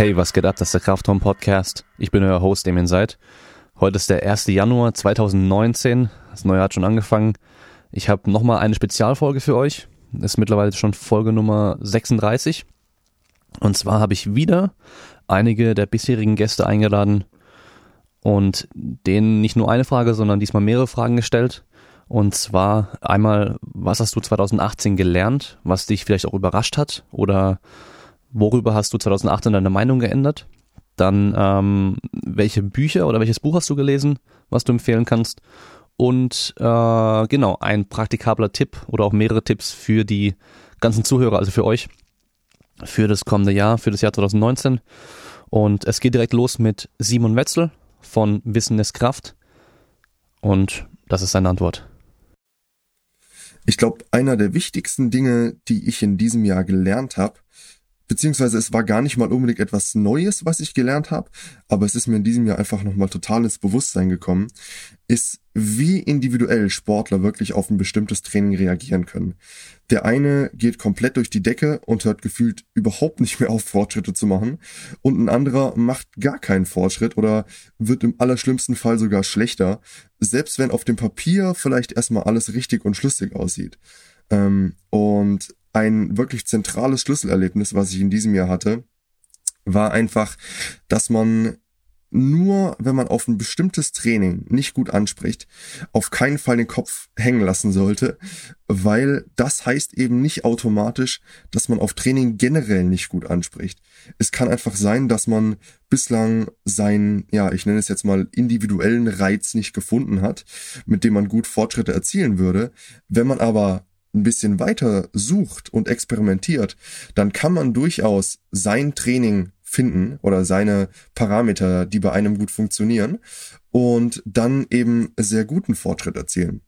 Hey, was geht ab? Das ist der Kraftraum Podcast. Ich bin euer Host, dem ihr seid. Heute ist der 1. Januar 2019. Das neue hat schon angefangen. Ich habe nochmal eine Spezialfolge für euch. Das ist mittlerweile schon Folge Nummer 36. Und zwar habe ich wieder einige der bisherigen Gäste eingeladen und denen nicht nur eine Frage, sondern diesmal mehrere Fragen gestellt. Und zwar einmal, was hast du 2018 gelernt, was dich vielleicht auch überrascht hat oder worüber hast du 2018 deine Meinung geändert? Dann, ähm, welche Bücher oder welches Buch hast du gelesen, was du empfehlen kannst? Und äh, genau, ein praktikabler Tipp oder auch mehrere Tipps für die ganzen Zuhörer, also für euch, für das kommende Jahr, für das Jahr 2019. Und es geht direkt los mit Simon Wetzel von Wissen ist Kraft. Und das ist seine Antwort. Ich glaube, einer der wichtigsten Dinge, die ich in diesem Jahr gelernt habe, beziehungsweise es war gar nicht mal unbedingt etwas Neues, was ich gelernt habe, aber es ist mir in diesem Jahr einfach nochmal total ins Bewusstsein gekommen, ist, wie individuell Sportler wirklich auf ein bestimmtes Training reagieren können. Der eine geht komplett durch die Decke und hört gefühlt überhaupt nicht mehr auf, Fortschritte zu machen, und ein anderer macht gar keinen Fortschritt oder wird im allerschlimmsten Fall sogar schlechter, selbst wenn auf dem Papier vielleicht erstmal alles richtig und schlüssig aussieht. Ähm, und ein wirklich zentrales Schlüsselerlebnis, was ich in diesem Jahr hatte, war einfach, dass man nur, wenn man auf ein bestimmtes Training nicht gut anspricht, auf keinen Fall den Kopf hängen lassen sollte, weil das heißt eben nicht automatisch, dass man auf Training generell nicht gut anspricht. Es kann einfach sein, dass man bislang seinen, ja, ich nenne es jetzt mal individuellen Reiz nicht gefunden hat, mit dem man gut Fortschritte erzielen würde. Wenn man aber ein bisschen weiter sucht und experimentiert, dann kann man durchaus sein Training finden oder seine Parameter, die bei einem gut funktionieren und dann eben sehr guten Fortschritt erzielen.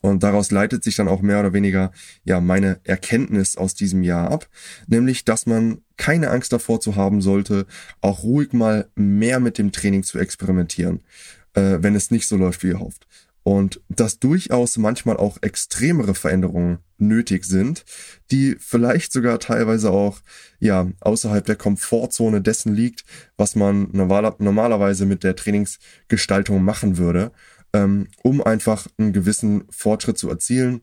Und daraus leitet sich dann auch mehr oder weniger ja meine Erkenntnis aus diesem Jahr ab, nämlich dass man keine Angst davor zu haben sollte, auch ruhig mal mehr mit dem Training zu experimentieren, äh, wenn es nicht so läuft, wie ihr hofft und dass durchaus manchmal auch extremere Veränderungen nötig sind, die vielleicht sogar teilweise auch ja außerhalb der Komfortzone dessen liegt, was man normalerweise mit der Trainingsgestaltung machen würde, ähm, um einfach einen gewissen Fortschritt zu erzielen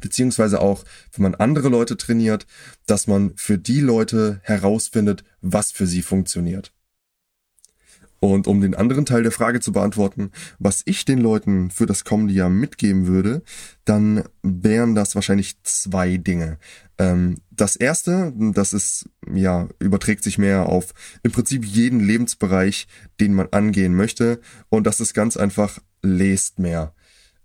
beziehungsweise auch, wenn man andere Leute trainiert, dass man für die Leute herausfindet, was für sie funktioniert. Und um den anderen Teil der Frage zu beantworten, was ich den Leuten für das kommende Jahr mitgeben würde, dann wären das wahrscheinlich zwei Dinge. Ähm, das erste, das ist, ja, überträgt sich mehr auf im Prinzip jeden Lebensbereich, den man angehen möchte. Und das ist ganz einfach, lest mehr.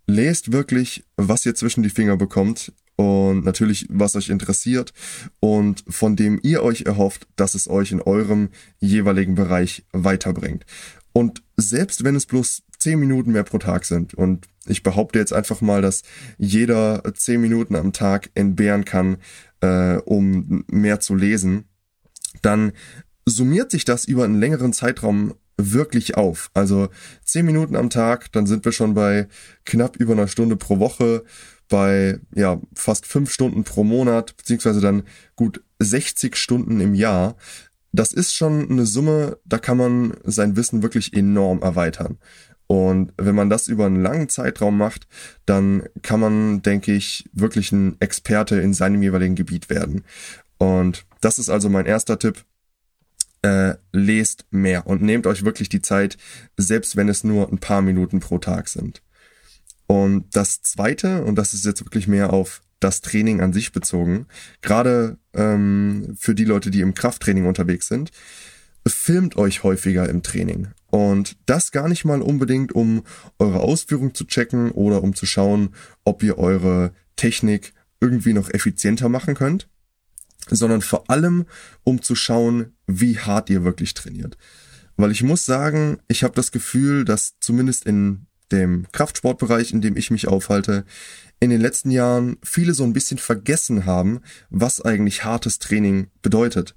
Lest wirklich, was ihr zwischen die Finger bekommt und natürlich, was euch interessiert und von dem ihr euch erhofft, dass es euch in eurem jeweiligen Bereich weiterbringt. Und selbst wenn es bloß zehn Minuten mehr pro Tag sind und ich behaupte jetzt einfach mal, dass jeder zehn Minuten am Tag entbehren kann, äh, um mehr zu lesen, dann summiert sich das über einen längeren Zeitraum wirklich auf. Also zehn Minuten am Tag, dann sind wir schon bei knapp über einer Stunde pro Woche bei ja fast fünf Stunden pro Monat, beziehungsweise dann gut 60 Stunden im Jahr. Das ist schon eine Summe, da kann man sein Wissen wirklich enorm erweitern. Und wenn man das über einen langen Zeitraum macht, dann kann man, denke ich, wirklich ein Experte in seinem jeweiligen Gebiet werden. Und das ist also mein erster Tipp. Äh, lest mehr und nehmt euch wirklich die Zeit, selbst wenn es nur ein paar Minuten pro Tag sind. Und das Zweite, und das ist jetzt wirklich mehr auf das Training an sich bezogen, gerade ähm, für die Leute, die im Krafttraining unterwegs sind, filmt euch häufiger im Training. Und das gar nicht mal unbedingt, um eure Ausführung zu checken oder um zu schauen, ob ihr eure Technik irgendwie noch effizienter machen könnt, sondern vor allem, um zu schauen, wie hart ihr wirklich trainiert. Weil ich muss sagen, ich habe das Gefühl, dass zumindest in dem Kraftsportbereich, in dem ich mich aufhalte, in den letzten Jahren viele so ein bisschen vergessen haben, was eigentlich hartes Training bedeutet.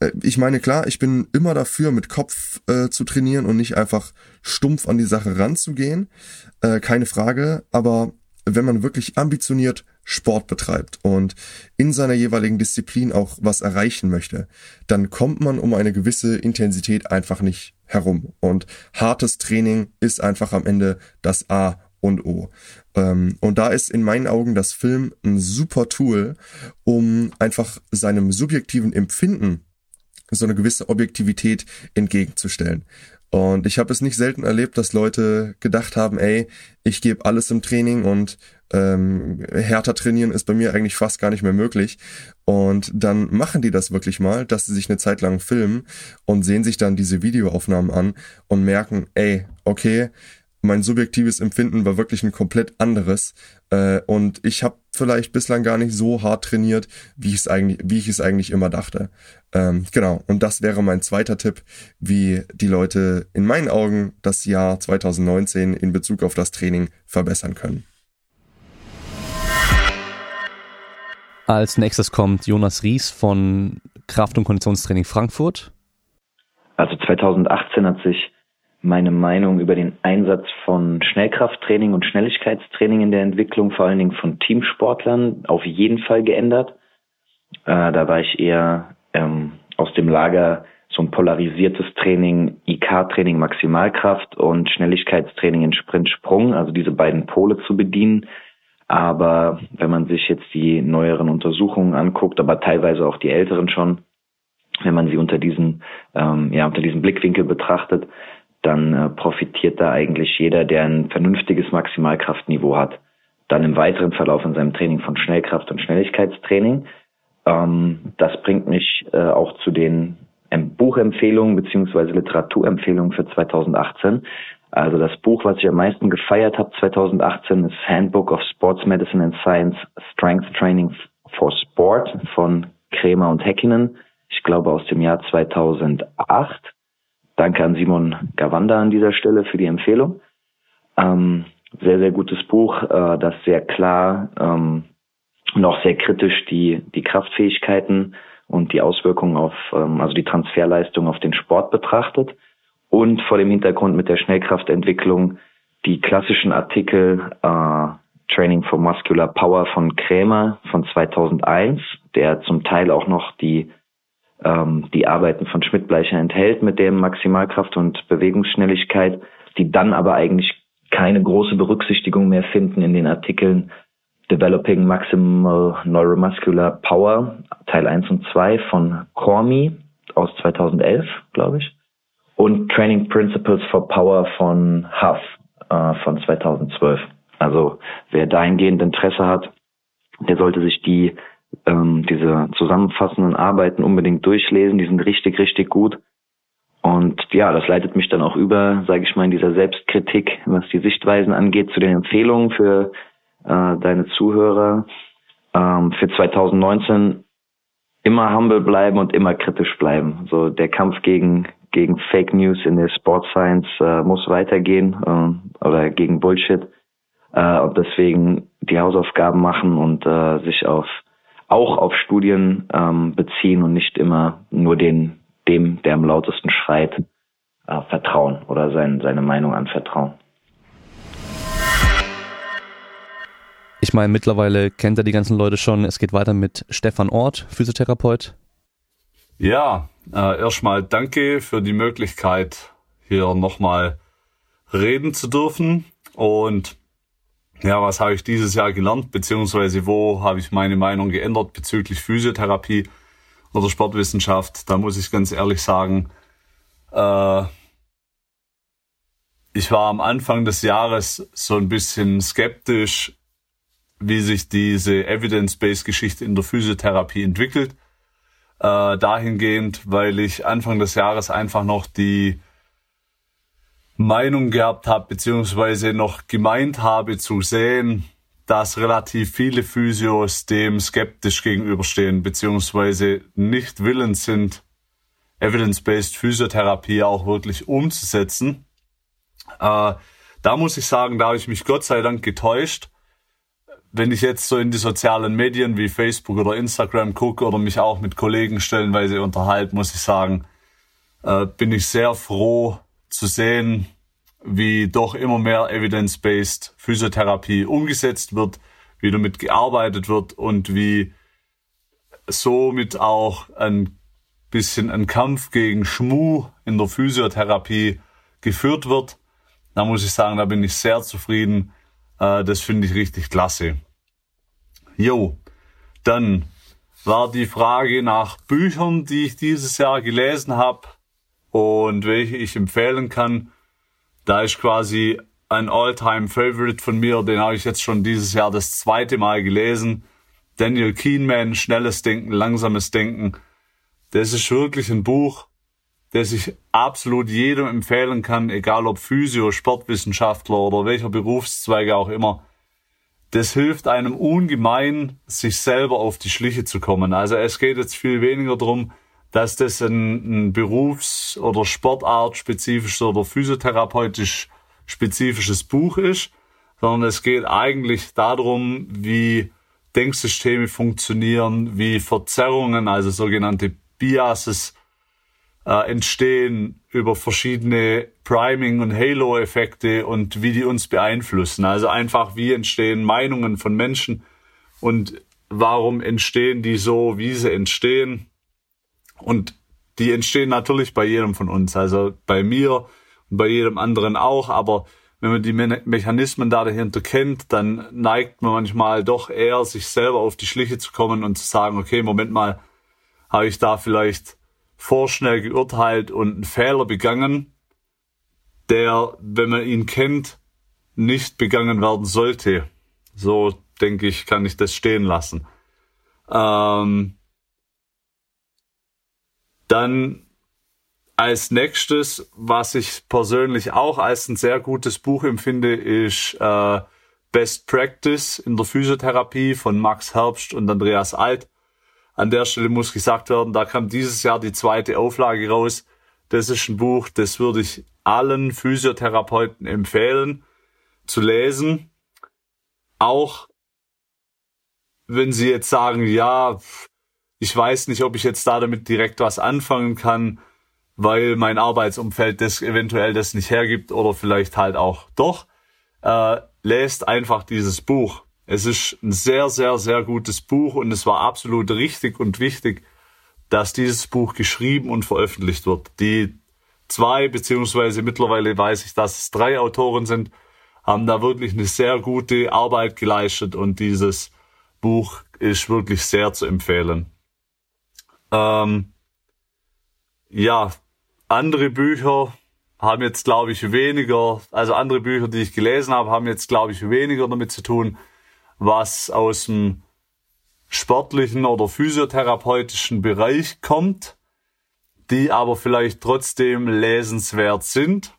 Äh, ich meine, klar, ich bin immer dafür, mit Kopf äh, zu trainieren und nicht einfach stumpf an die Sache ranzugehen. Äh, keine Frage. Aber wenn man wirklich ambitioniert Sport betreibt und in seiner jeweiligen Disziplin auch was erreichen möchte, dann kommt man um eine gewisse Intensität einfach nicht herum. Und hartes Training ist einfach am Ende das A und O. Ähm, und da ist in meinen Augen das Film ein super Tool, um einfach seinem subjektiven Empfinden so eine gewisse Objektivität entgegenzustellen. Und ich habe es nicht selten erlebt, dass Leute gedacht haben, ey, ich gebe alles im Training und ähm, härter trainieren ist bei mir eigentlich fast gar nicht mehr möglich. Und dann machen die das wirklich mal, dass sie sich eine Zeit lang filmen und sehen sich dann diese Videoaufnahmen an und merken, ey, okay, mein subjektives Empfinden war wirklich ein komplett anderes äh, und ich habe vielleicht bislang gar nicht so hart trainiert, wie ich es eigentlich, wie ich es eigentlich immer dachte. Ähm, genau. Und das wäre mein zweiter Tipp, wie die Leute in meinen Augen das Jahr 2019 in Bezug auf das Training verbessern können. Als nächstes kommt Jonas Ries von Kraft- und Konditionstraining Frankfurt. Also 2018 hat sich meine Meinung über den Einsatz von Schnellkrafttraining und Schnelligkeitstraining in der Entwicklung, vor allen Dingen von Teamsportlern, auf jeden Fall geändert. Äh, da war ich eher ähm, aus dem Lager so ein polarisiertes Training, IK-Training Maximalkraft und Schnelligkeitstraining in Sprint-Sprung, also diese beiden Pole zu bedienen. Aber wenn man sich jetzt die neueren Untersuchungen anguckt, aber teilweise auch die älteren schon, wenn man sie unter diesen, ähm, ja, unter diesem Blickwinkel betrachtet, dann äh, profitiert da eigentlich jeder, der ein vernünftiges Maximalkraftniveau hat. Dann im weiteren Verlauf in seinem Training von Schnellkraft und Schnelligkeitstraining. Ähm, das bringt mich äh, auch zu den Buchempfehlungen beziehungsweise Literaturempfehlungen für 2018. Also das Buch, was ich am meisten gefeiert habe 2018, ist Handbook of Sports Medicine and Science Strength Training for Sport von Kremer und Häkkinen. Ich glaube aus dem Jahr 2008. Danke an Simon Gawanda an dieser Stelle für die Empfehlung. Ähm, sehr, sehr gutes Buch, äh, das sehr klar ähm, noch sehr kritisch die, die Kraftfähigkeiten und die Auswirkungen auf, ähm, also die Transferleistung auf den Sport betrachtet und vor dem Hintergrund mit der Schnellkraftentwicklung die klassischen Artikel äh, Training for Muscular Power von Krämer von 2001, der zum Teil auch noch die ähm, die Arbeiten von Schmidt-Bleicher enthält mit der Maximalkraft und Bewegungsschnelligkeit, die dann aber eigentlich keine große Berücksichtigung mehr finden in den Artikeln Developing Maximal Neuromuscular Power, Teil 1 und 2 von Cormi aus 2011, glaube ich, und Training Principles for Power von Huff äh, von 2012. Also wer dahingehend Interesse hat, der sollte sich die ähm, diese zusammenfassenden Arbeiten unbedingt durchlesen. Die sind richtig, richtig gut. Und ja, das leitet mich dann auch über, sage ich mal, in dieser Selbstkritik, was die Sichtweisen angeht, zu den Empfehlungen für äh, deine Zuhörer. Ähm, für 2019 immer humble bleiben und immer kritisch bleiben. So der Kampf gegen gegen Fake News in der Sports Science äh, muss weitergehen äh, oder gegen Bullshit äh, und deswegen die Hausaufgaben machen und äh, sich auf auch auf Studien ähm, beziehen und nicht immer nur den, dem, der am lautesten schreit, äh, vertrauen oder sein, seine Meinung anvertrauen. Ich meine, mittlerweile kennt er die ganzen Leute schon. Es geht weiter mit Stefan Ort, Physiotherapeut. Ja, äh, erstmal danke für die Möglichkeit, hier nochmal reden zu dürfen. Und ja, was habe ich dieses Jahr gelernt, beziehungsweise wo habe ich meine Meinung geändert bezüglich Physiotherapie oder Sportwissenschaft? Da muss ich ganz ehrlich sagen, äh, ich war am Anfang des Jahres so ein bisschen skeptisch, wie sich diese Evidence-Based-Geschichte in der Physiotherapie entwickelt. Äh, dahingehend, weil ich Anfang des Jahres einfach noch die Meinung gehabt habe, beziehungsweise noch gemeint habe zu sehen, dass relativ viele Physios dem skeptisch gegenüberstehen, beziehungsweise nicht willens sind, Evidence-Based Physiotherapie auch wirklich umzusetzen. Äh, da muss ich sagen, da habe ich mich Gott sei Dank getäuscht. Wenn ich jetzt so in die sozialen Medien wie Facebook oder Instagram gucke oder mich auch mit Kollegen stellenweise unterhalte, muss ich sagen, äh, bin ich sehr froh, zu sehen, wie doch immer mehr evidence-based Physiotherapie umgesetzt wird, wie damit gearbeitet wird und wie somit auch ein bisschen ein Kampf gegen Schmu in der Physiotherapie geführt wird. Da muss ich sagen, da bin ich sehr zufrieden. Äh, das finde ich richtig klasse. Jo, dann war die Frage nach Büchern, die ich dieses Jahr gelesen habe und welche ich empfehlen kann. Da ist quasi ein Alltime favorite von mir, den habe ich jetzt schon dieses Jahr das zweite Mal gelesen. Daniel Keenman, Schnelles Denken, Langsames Denken. Das ist wirklich ein Buch, das ich absolut jedem empfehlen kann, egal ob Physio, Sportwissenschaftler oder welcher Berufszweige auch immer. Das hilft einem ungemein, sich selber auf die Schliche zu kommen. Also es geht jetzt viel weniger darum, dass das ein, ein Berufs- oder Sportart spezifisches oder physiotherapeutisch spezifisches Buch ist, sondern es geht eigentlich darum, wie Denksysteme funktionieren, wie Verzerrungen, also sogenannte Biases, äh, entstehen über verschiedene Priming- und Halo-Effekte und wie die uns beeinflussen. Also einfach, wie entstehen Meinungen von Menschen und warum entstehen die so, wie sie entstehen. Und die entstehen natürlich bei jedem von uns, also bei mir und bei jedem anderen auch, aber wenn man die Me Mechanismen da dahinter kennt, dann neigt man manchmal doch eher, sich selber auf die Schliche zu kommen und zu sagen, okay, Moment mal, habe ich da vielleicht vorschnell geurteilt und einen Fehler begangen, der, wenn man ihn kennt, nicht begangen werden sollte. So denke ich, kann ich das stehen lassen. Ähm, dann als nächstes, was ich persönlich auch als ein sehr gutes Buch empfinde, ist äh, Best Practice in der Physiotherapie von Max Herbst und Andreas Alt. An der Stelle muss gesagt werden, da kam dieses Jahr die zweite Auflage raus. Das ist ein Buch, das würde ich allen Physiotherapeuten empfehlen zu lesen. Auch wenn sie jetzt sagen, ja, ich weiß nicht, ob ich jetzt da damit direkt was anfangen kann, weil mein Arbeitsumfeld das eventuell das nicht hergibt oder vielleicht halt auch doch. Äh, lest einfach dieses Buch. Es ist ein sehr, sehr, sehr gutes Buch und es war absolut richtig und wichtig, dass dieses Buch geschrieben und veröffentlicht wird. Die zwei, beziehungsweise mittlerweile weiß ich, dass es drei Autoren sind, haben da wirklich eine sehr gute Arbeit geleistet und dieses Buch ist wirklich sehr zu empfehlen. Ähm, ja, andere Bücher haben jetzt, glaube ich, weniger, also andere Bücher, die ich gelesen habe, haben jetzt, glaube ich, weniger damit zu tun, was aus dem sportlichen oder physiotherapeutischen Bereich kommt, die aber vielleicht trotzdem lesenswert sind.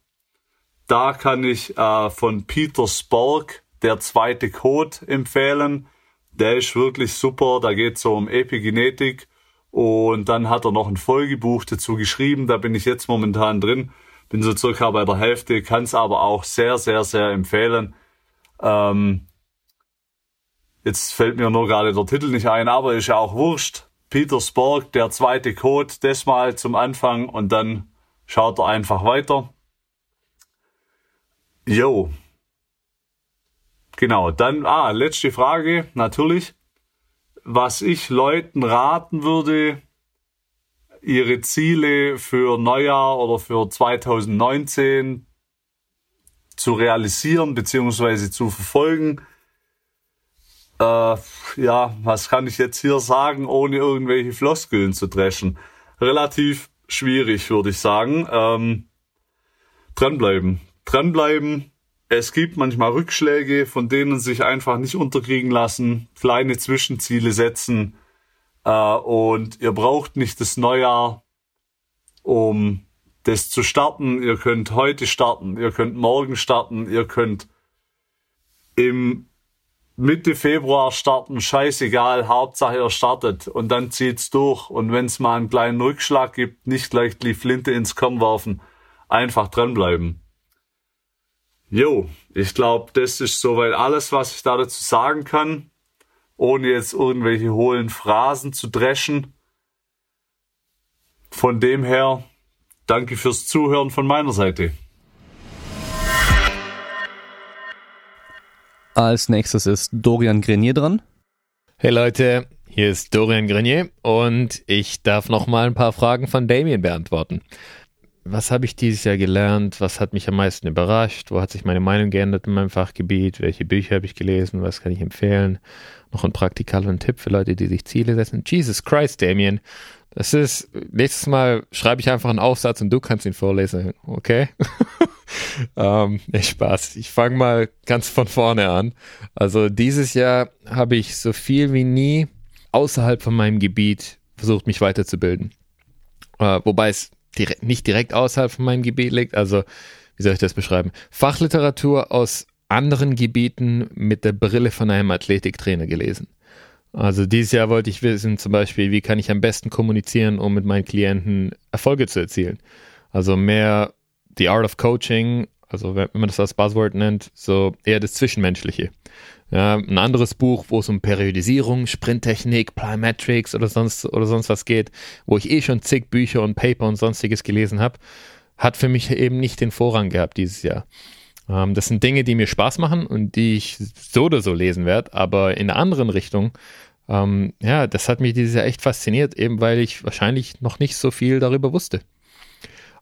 Da kann ich äh, von Peter Spork der zweite Code empfehlen. Der ist wirklich super. Da geht es so um Epigenetik. Und dann hat er noch ein Folgebuch dazu geschrieben. Da bin ich jetzt momentan drin. Bin so circa bei der Hälfte, kann es aber auch sehr, sehr, sehr empfehlen. Ähm, Jetzt fällt mir nur gerade der Titel nicht ein, aber ist ja auch wurscht. Peter Spork, der zweite Code, das mal zum Anfang und dann schaut er einfach weiter. Jo. Genau, dann, ah, letzte Frage, natürlich. Was ich Leuten raten würde, ihre Ziele für Neujahr oder für 2019 zu realisieren bzw. zu verfolgen, äh, ja, was kann ich jetzt hier sagen, ohne irgendwelche Floskeln zu dreschen? Relativ schwierig, würde ich sagen. Ähm, dranbleiben. Dranbleiben. Es gibt manchmal Rückschläge, von denen sich einfach nicht unterkriegen lassen. Kleine Zwischenziele setzen. Äh, und ihr braucht nicht das Neujahr, um das zu starten. Ihr könnt heute starten, ihr könnt morgen starten, ihr könnt im Mitte Februar starten, scheißegal, Hauptsache er startet und dann zieht's durch. Und wenn es mal einen kleinen Rückschlag gibt, nicht gleich die Flinte ins Korn werfen, einfach dranbleiben. Jo, ich glaube, das ist soweit alles, was ich da dazu sagen kann, ohne jetzt irgendwelche hohlen Phrasen zu dreschen. Von dem her, danke fürs Zuhören von meiner Seite. Als nächstes ist Dorian Grenier dran. Hey Leute, hier ist Dorian Grenier und ich darf noch mal ein paar Fragen von Damien beantworten. Was habe ich dieses Jahr gelernt? Was hat mich am meisten überrascht? Wo hat sich meine Meinung geändert in meinem Fachgebiet? Welche Bücher habe ich gelesen? Was kann ich empfehlen? Noch ein praktikalen Tipp für Leute, die sich Ziele setzen. Jesus Christ, Damien. Das ist, nächstes Mal schreibe ich einfach einen Aufsatz und du kannst ihn vorlesen, okay? ähm, nee, Spaß. Ich fange mal ganz von vorne an. Also dieses Jahr habe ich so viel wie nie außerhalb von meinem Gebiet versucht, mich weiterzubilden. Äh, wobei es direkt, nicht direkt außerhalb von meinem Gebiet liegt. Also, wie soll ich das beschreiben? Fachliteratur aus anderen Gebieten mit der Brille von einem Athletiktrainer gelesen. Also dieses Jahr wollte ich wissen, zum Beispiel, wie kann ich am besten kommunizieren, um mit meinen Klienten Erfolge zu erzielen. Also mehr The Art of Coaching, also wenn man das als Buzzword nennt, so eher das Zwischenmenschliche. Ja, ein anderes Buch, wo es um Periodisierung, Sprinttechnik, Plyometrics oder sonst oder sonst was geht, wo ich eh schon zig Bücher und Paper und sonstiges gelesen habe, hat für mich eben nicht den Vorrang gehabt dieses Jahr. Ähm, das sind Dinge, die mir Spaß machen und die ich so oder so lesen werde, aber in einer anderen Richtung. Ähm, ja, das hat mich dieses Jahr echt fasziniert, eben weil ich wahrscheinlich noch nicht so viel darüber wusste.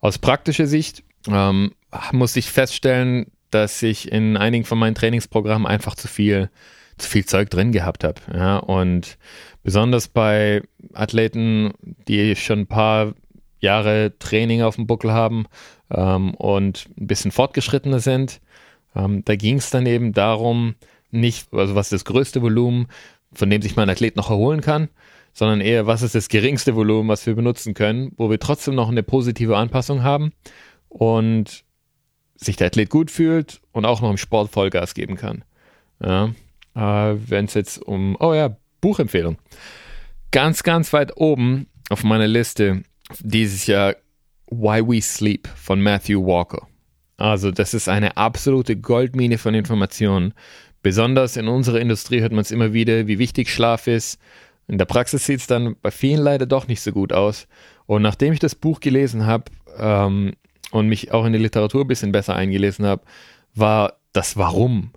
Aus praktischer Sicht ähm, musste ich feststellen, dass ich in einigen von meinen Trainingsprogrammen einfach zu viel, zu viel Zeug drin gehabt habe. Ja, und besonders bei Athleten, die schon ein paar Jahre Training auf dem Buckel haben ähm, und ein bisschen fortgeschrittener sind, ähm, da ging es dann eben darum, nicht, also was ist das größte Volumen, von dem sich mein Athlet noch erholen kann, sondern eher, was ist das geringste Volumen, was wir benutzen können, wo wir trotzdem noch eine positive Anpassung haben und sich der Athlet gut fühlt und auch noch im Sport Vollgas geben kann. Ja, äh, Wenn es jetzt um, oh ja, Buchempfehlung. Ganz, ganz weit oben auf meiner Liste dieses Jahr Why We Sleep von Matthew Walker. Also das ist eine absolute Goldmine von Informationen. Besonders in unserer Industrie hört man es immer wieder, wie wichtig Schlaf ist. In der Praxis sieht es dann bei vielen leider doch nicht so gut aus. Und nachdem ich das Buch gelesen habe, ähm, und mich auch in die Literatur ein bisschen besser eingelesen habe, war das Warum.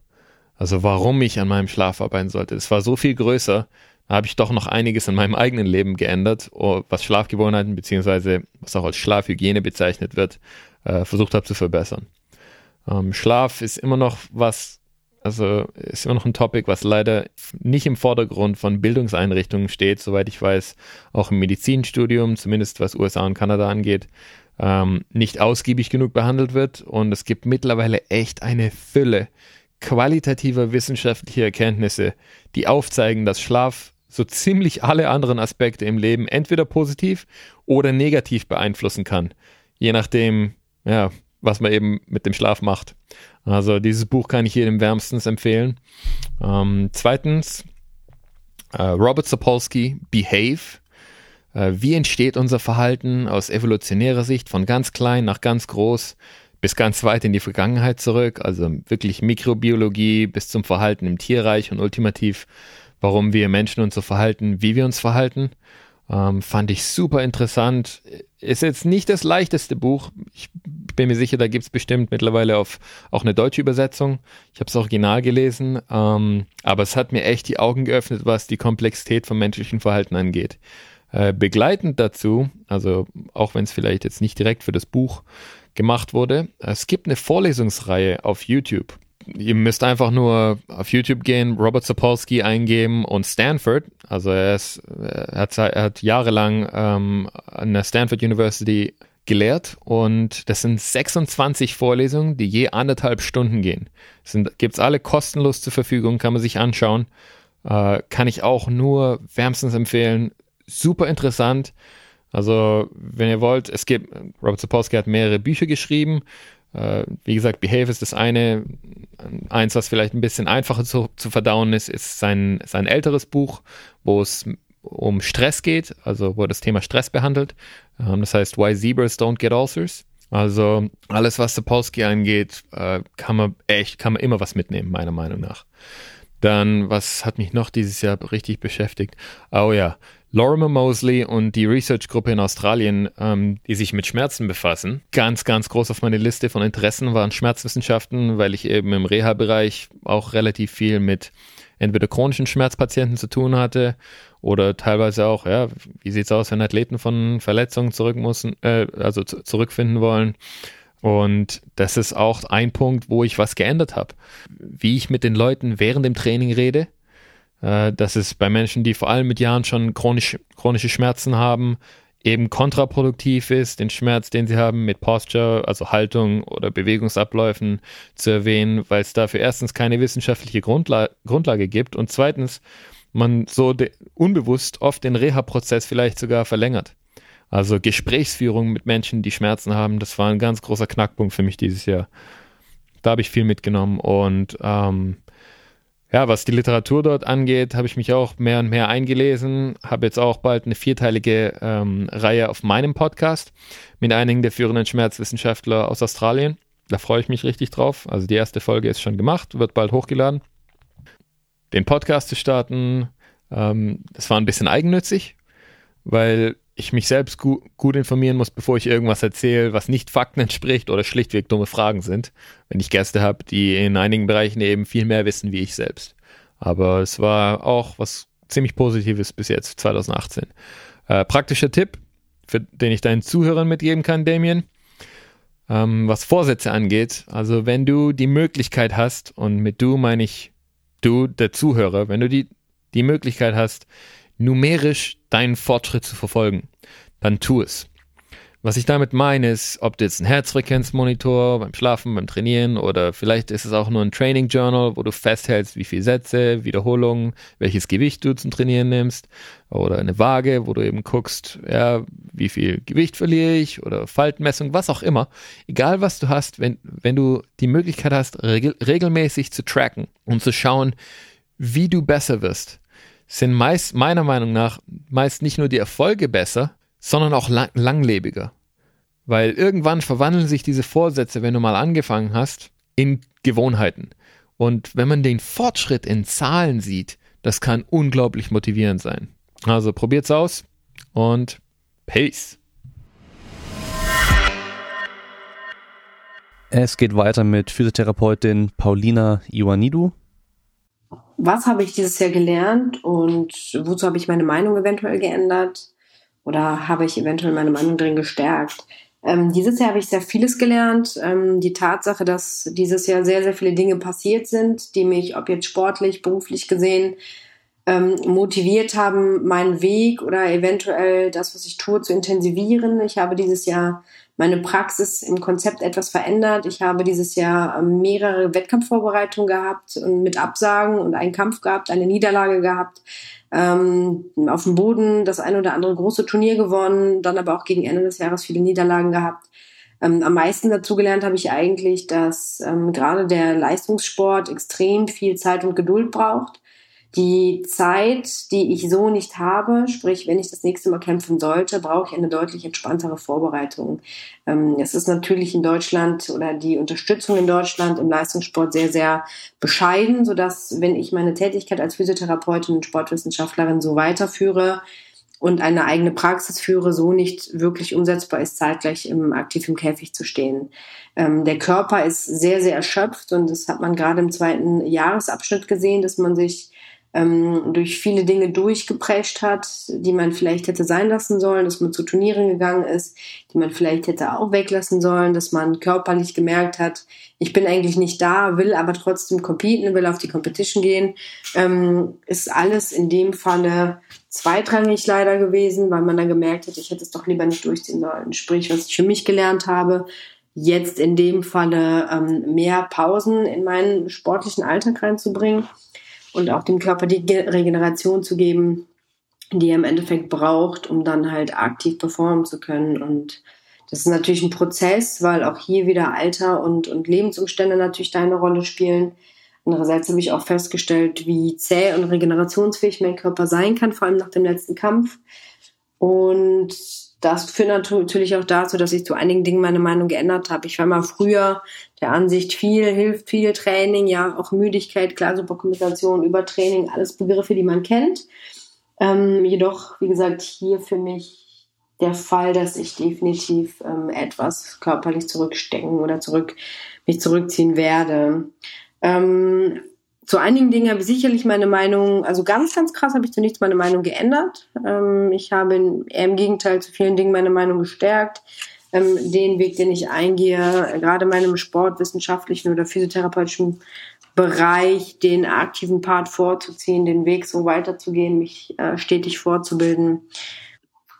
Also warum ich an meinem Schlaf arbeiten sollte. Es war so viel größer. Da habe ich doch noch einiges in meinem eigenen Leben geändert, oh, was Schlafgewohnheiten beziehungsweise was auch als Schlafhygiene bezeichnet wird, äh, versucht habe zu verbessern. Ähm, Schlaf ist immer noch was, also ist immer noch ein Topic, was leider nicht im Vordergrund von Bildungseinrichtungen steht, soweit ich weiß, auch im Medizinstudium, zumindest was USA und Kanada angeht ähm, nicht ausgiebig genug behandelt wird. Und es gibt mittlerweile echt eine Fülle qualitativer wissenschaftlicher Erkenntnisse, die aufzeigen, dass Schlaf so ziemlich alle anderen Aspekte im Leben entweder positiv oder negativ beeinflussen kann. Je nachdem, ja, was man eben mit dem Schlaf macht. Also dieses Buch kann ich jedem wärmstens empfehlen. Ähm, zweitens, äh, Robert Sapolsky, Behave. Äh, wie entsteht unser Verhalten aus evolutionärer Sicht von ganz klein nach ganz groß bis ganz weit in die Vergangenheit zurück, also wirklich Mikrobiologie bis zum Verhalten im Tierreich und ultimativ, warum wir Menschen uns so verhalten, wie wir uns verhalten. Ähm, fand ich super interessant. Ist jetzt nicht das leichteste Buch. Ich bin mir sicher, da gibt es bestimmt mittlerweile auf, auch eine deutsche Übersetzung. Ich habe es original gelesen, ähm, aber es hat mir echt die Augen geöffnet, was die Komplexität vom menschlichen Verhalten angeht. Äh, begleitend dazu, also auch wenn es vielleicht jetzt nicht direkt für das Buch gemacht wurde, es gibt eine Vorlesungsreihe auf YouTube. Ihr müsst einfach nur auf YouTube gehen, Robert Sapolsky eingeben und Stanford. Also er, ist, er, hat, er hat jahrelang ähm, an der Stanford University gelehrt und das sind 26 Vorlesungen, die je anderthalb Stunden gehen. Gibt es alle kostenlos zur Verfügung, kann man sich anschauen. Äh, kann ich auch nur wärmstens empfehlen super interessant. Also, wenn ihr wollt, es gibt, Robert Sapolsky hat mehrere Bücher geschrieben. Äh, wie gesagt, Behave ist das eine. Eins, was vielleicht ein bisschen einfacher zu, zu verdauen ist, ist sein, sein älteres Buch, wo es um Stress geht, also wo das Thema Stress behandelt. Ähm, das heißt Why Zebras Don't Get Ulcers. Also alles, was Sapolsky angeht, äh, kann man echt, kann man immer was mitnehmen, meiner Meinung nach. Dann, was hat mich noch dieses Jahr richtig beschäftigt? Oh ja, Lorimer Mosley und die Research-Gruppe in Australien, ähm, die sich mit Schmerzen befassen. Ganz, ganz groß auf meine Liste von Interessen waren Schmerzwissenschaften, weil ich eben im Reha-Bereich auch relativ viel mit entweder chronischen Schmerzpatienten zu tun hatte oder teilweise auch, ja, wie sieht's aus, wenn Athleten von Verletzungen zurück müssen, äh, also zurückfinden wollen. Und das ist auch ein Punkt, wo ich was geändert habe. Wie ich mit den Leuten während dem Training rede, äh, dass es bei Menschen, die vor allem mit Jahren schon chronisch, chronische Schmerzen haben, eben kontraproduktiv ist, den Schmerz, den sie haben, mit Posture, also Haltung oder Bewegungsabläufen zu erwähnen, weil es dafür erstens keine wissenschaftliche Grundla Grundlage gibt und zweitens man so unbewusst oft den Reha-Prozess vielleicht sogar verlängert. Also Gesprächsführung mit Menschen, die Schmerzen haben, das war ein ganz großer Knackpunkt für mich dieses Jahr. Da habe ich viel mitgenommen und ähm, ja, was die Literatur dort angeht, habe ich mich auch mehr und mehr eingelesen. Habe jetzt auch bald eine vierteilige ähm, Reihe auf meinem Podcast mit einigen der führenden Schmerzwissenschaftler aus Australien. Da freue ich mich richtig drauf. Also die erste Folge ist schon gemacht, wird bald hochgeladen. Den Podcast zu starten, ähm, das war ein bisschen eigennützig, weil ich mich selbst gu gut informieren muss, bevor ich irgendwas erzähle, was nicht Fakten entspricht oder schlichtweg dumme Fragen sind, wenn ich Gäste habe, die in einigen Bereichen eben viel mehr wissen wie ich selbst. Aber es war auch was ziemlich Positives bis jetzt, 2018. Äh, praktischer Tipp, für den ich deinen Zuhörern mitgeben kann, Damien, ähm, was Vorsätze angeht. Also wenn du die Möglichkeit hast, und mit du meine ich du, der Zuhörer, wenn du die, die Möglichkeit hast, numerisch deinen Fortschritt zu verfolgen, dann tu es. Was ich damit meine, ist, ob du jetzt einen Herzfrequenzmonitor beim Schlafen, beim Trainieren oder vielleicht ist es auch nur ein Training Journal, wo du festhältst, wie viele Sätze, Wiederholungen, welches Gewicht du zum Trainieren nimmst oder eine Waage, wo du eben guckst, ja, wie viel Gewicht verliere ich oder Faltmessung, was auch immer. Egal was du hast, wenn, wenn du die Möglichkeit hast, regel, regelmäßig zu tracken und zu schauen, wie du besser wirst, sind meist, meiner Meinung nach, meist nicht nur die Erfolge besser, sondern auch lang, langlebiger. Weil irgendwann verwandeln sich diese Vorsätze, wenn du mal angefangen hast, in Gewohnheiten. Und wenn man den Fortschritt in Zahlen sieht, das kann unglaublich motivierend sein. Also probiert's aus und Peace. Es geht weiter mit Physiotherapeutin Paulina Ioannidou was habe ich dieses Jahr gelernt und wozu habe ich meine Meinung eventuell geändert oder habe ich eventuell meine Meinung drin gestärkt. Ähm, dieses Jahr habe ich sehr vieles gelernt. Ähm, die Tatsache, dass dieses Jahr sehr, sehr viele Dinge passiert sind, die mich, ob jetzt sportlich, beruflich gesehen, ähm, motiviert haben, meinen Weg oder eventuell das, was ich tue, zu intensivieren. Ich habe dieses Jahr meine Praxis im Konzept etwas verändert. Ich habe dieses Jahr ähm, mehrere Wettkampfvorbereitungen gehabt und mit Absagen und einen Kampf gehabt, eine Niederlage gehabt, ähm, auf dem Boden das ein oder andere große Turnier gewonnen, dann aber auch gegen Ende des Jahres viele Niederlagen gehabt. Ähm, am meisten dazugelernt habe ich eigentlich, dass ähm, gerade der Leistungssport extrem viel Zeit und Geduld braucht die Zeit, die ich so nicht habe, sprich, wenn ich das nächste Mal kämpfen sollte, brauche ich eine deutlich entspanntere Vorbereitung. Ähm, es ist natürlich in Deutschland oder die Unterstützung in Deutschland im Leistungssport sehr, sehr bescheiden, sodass, wenn ich meine Tätigkeit als Physiotherapeutin und Sportwissenschaftlerin so weiterführe, und eine eigene Praxis führe, so nicht wirklich umsetzbar ist, zeitgleich im aktiv im Käfig zu stehen. Ähm, der Körper ist sehr, sehr erschöpft und das hat man gerade im zweiten Jahresabschnitt gesehen, dass man sich ähm, durch viele Dinge durchgeprescht hat, die man vielleicht hätte sein lassen sollen, dass man zu Turnieren gegangen ist, die man vielleicht hätte auch weglassen sollen, dass man körperlich gemerkt hat, ich bin eigentlich nicht da, will aber trotzdem competen, will auf die Competition gehen, ähm, ist alles in dem Falle zweitrangig leider gewesen, weil man dann gemerkt hat, ich hätte es doch lieber nicht durchziehen sollen. Sprich, was ich für mich gelernt habe, jetzt in dem Falle ähm, mehr Pausen in meinen sportlichen Alltag reinzubringen und auch dem Körper die Regeneration zu geben, die er im Endeffekt braucht, um dann halt aktiv performen zu können. Und das ist natürlich ein Prozess, weil auch hier wieder Alter und, und Lebensumstände natürlich da eine Rolle spielen. Andererseits habe ich auch festgestellt, wie zäh und regenerationsfähig mein Körper sein kann, vor allem nach dem letzten Kampf. Und das führt natürlich auch dazu, dass ich zu einigen Dingen meine Meinung geändert habe. Ich war mal früher der Ansicht, viel hilft, viel Training, ja, auch Müdigkeit, klar, Superkompensation, Übertraining, alles Begriffe, die man kennt. Ähm, jedoch, wie gesagt, hier für mich der Fall, dass ich definitiv ähm, etwas körperlich zurückstecken oder zurück, mich zurückziehen werde. Ähm, zu einigen Dingen habe ich sicherlich meine Meinung, also ganz, ganz krass habe ich zu nichts meine Meinung geändert. Ähm, ich habe eher im Gegenteil zu vielen Dingen meine Meinung gestärkt. Ähm, den Weg, den ich eingehe, gerade meinem sportwissenschaftlichen oder physiotherapeutischen Bereich, den aktiven Part vorzuziehen, den Weg so weiterzugehen, mich äh, stetig fortzubilden.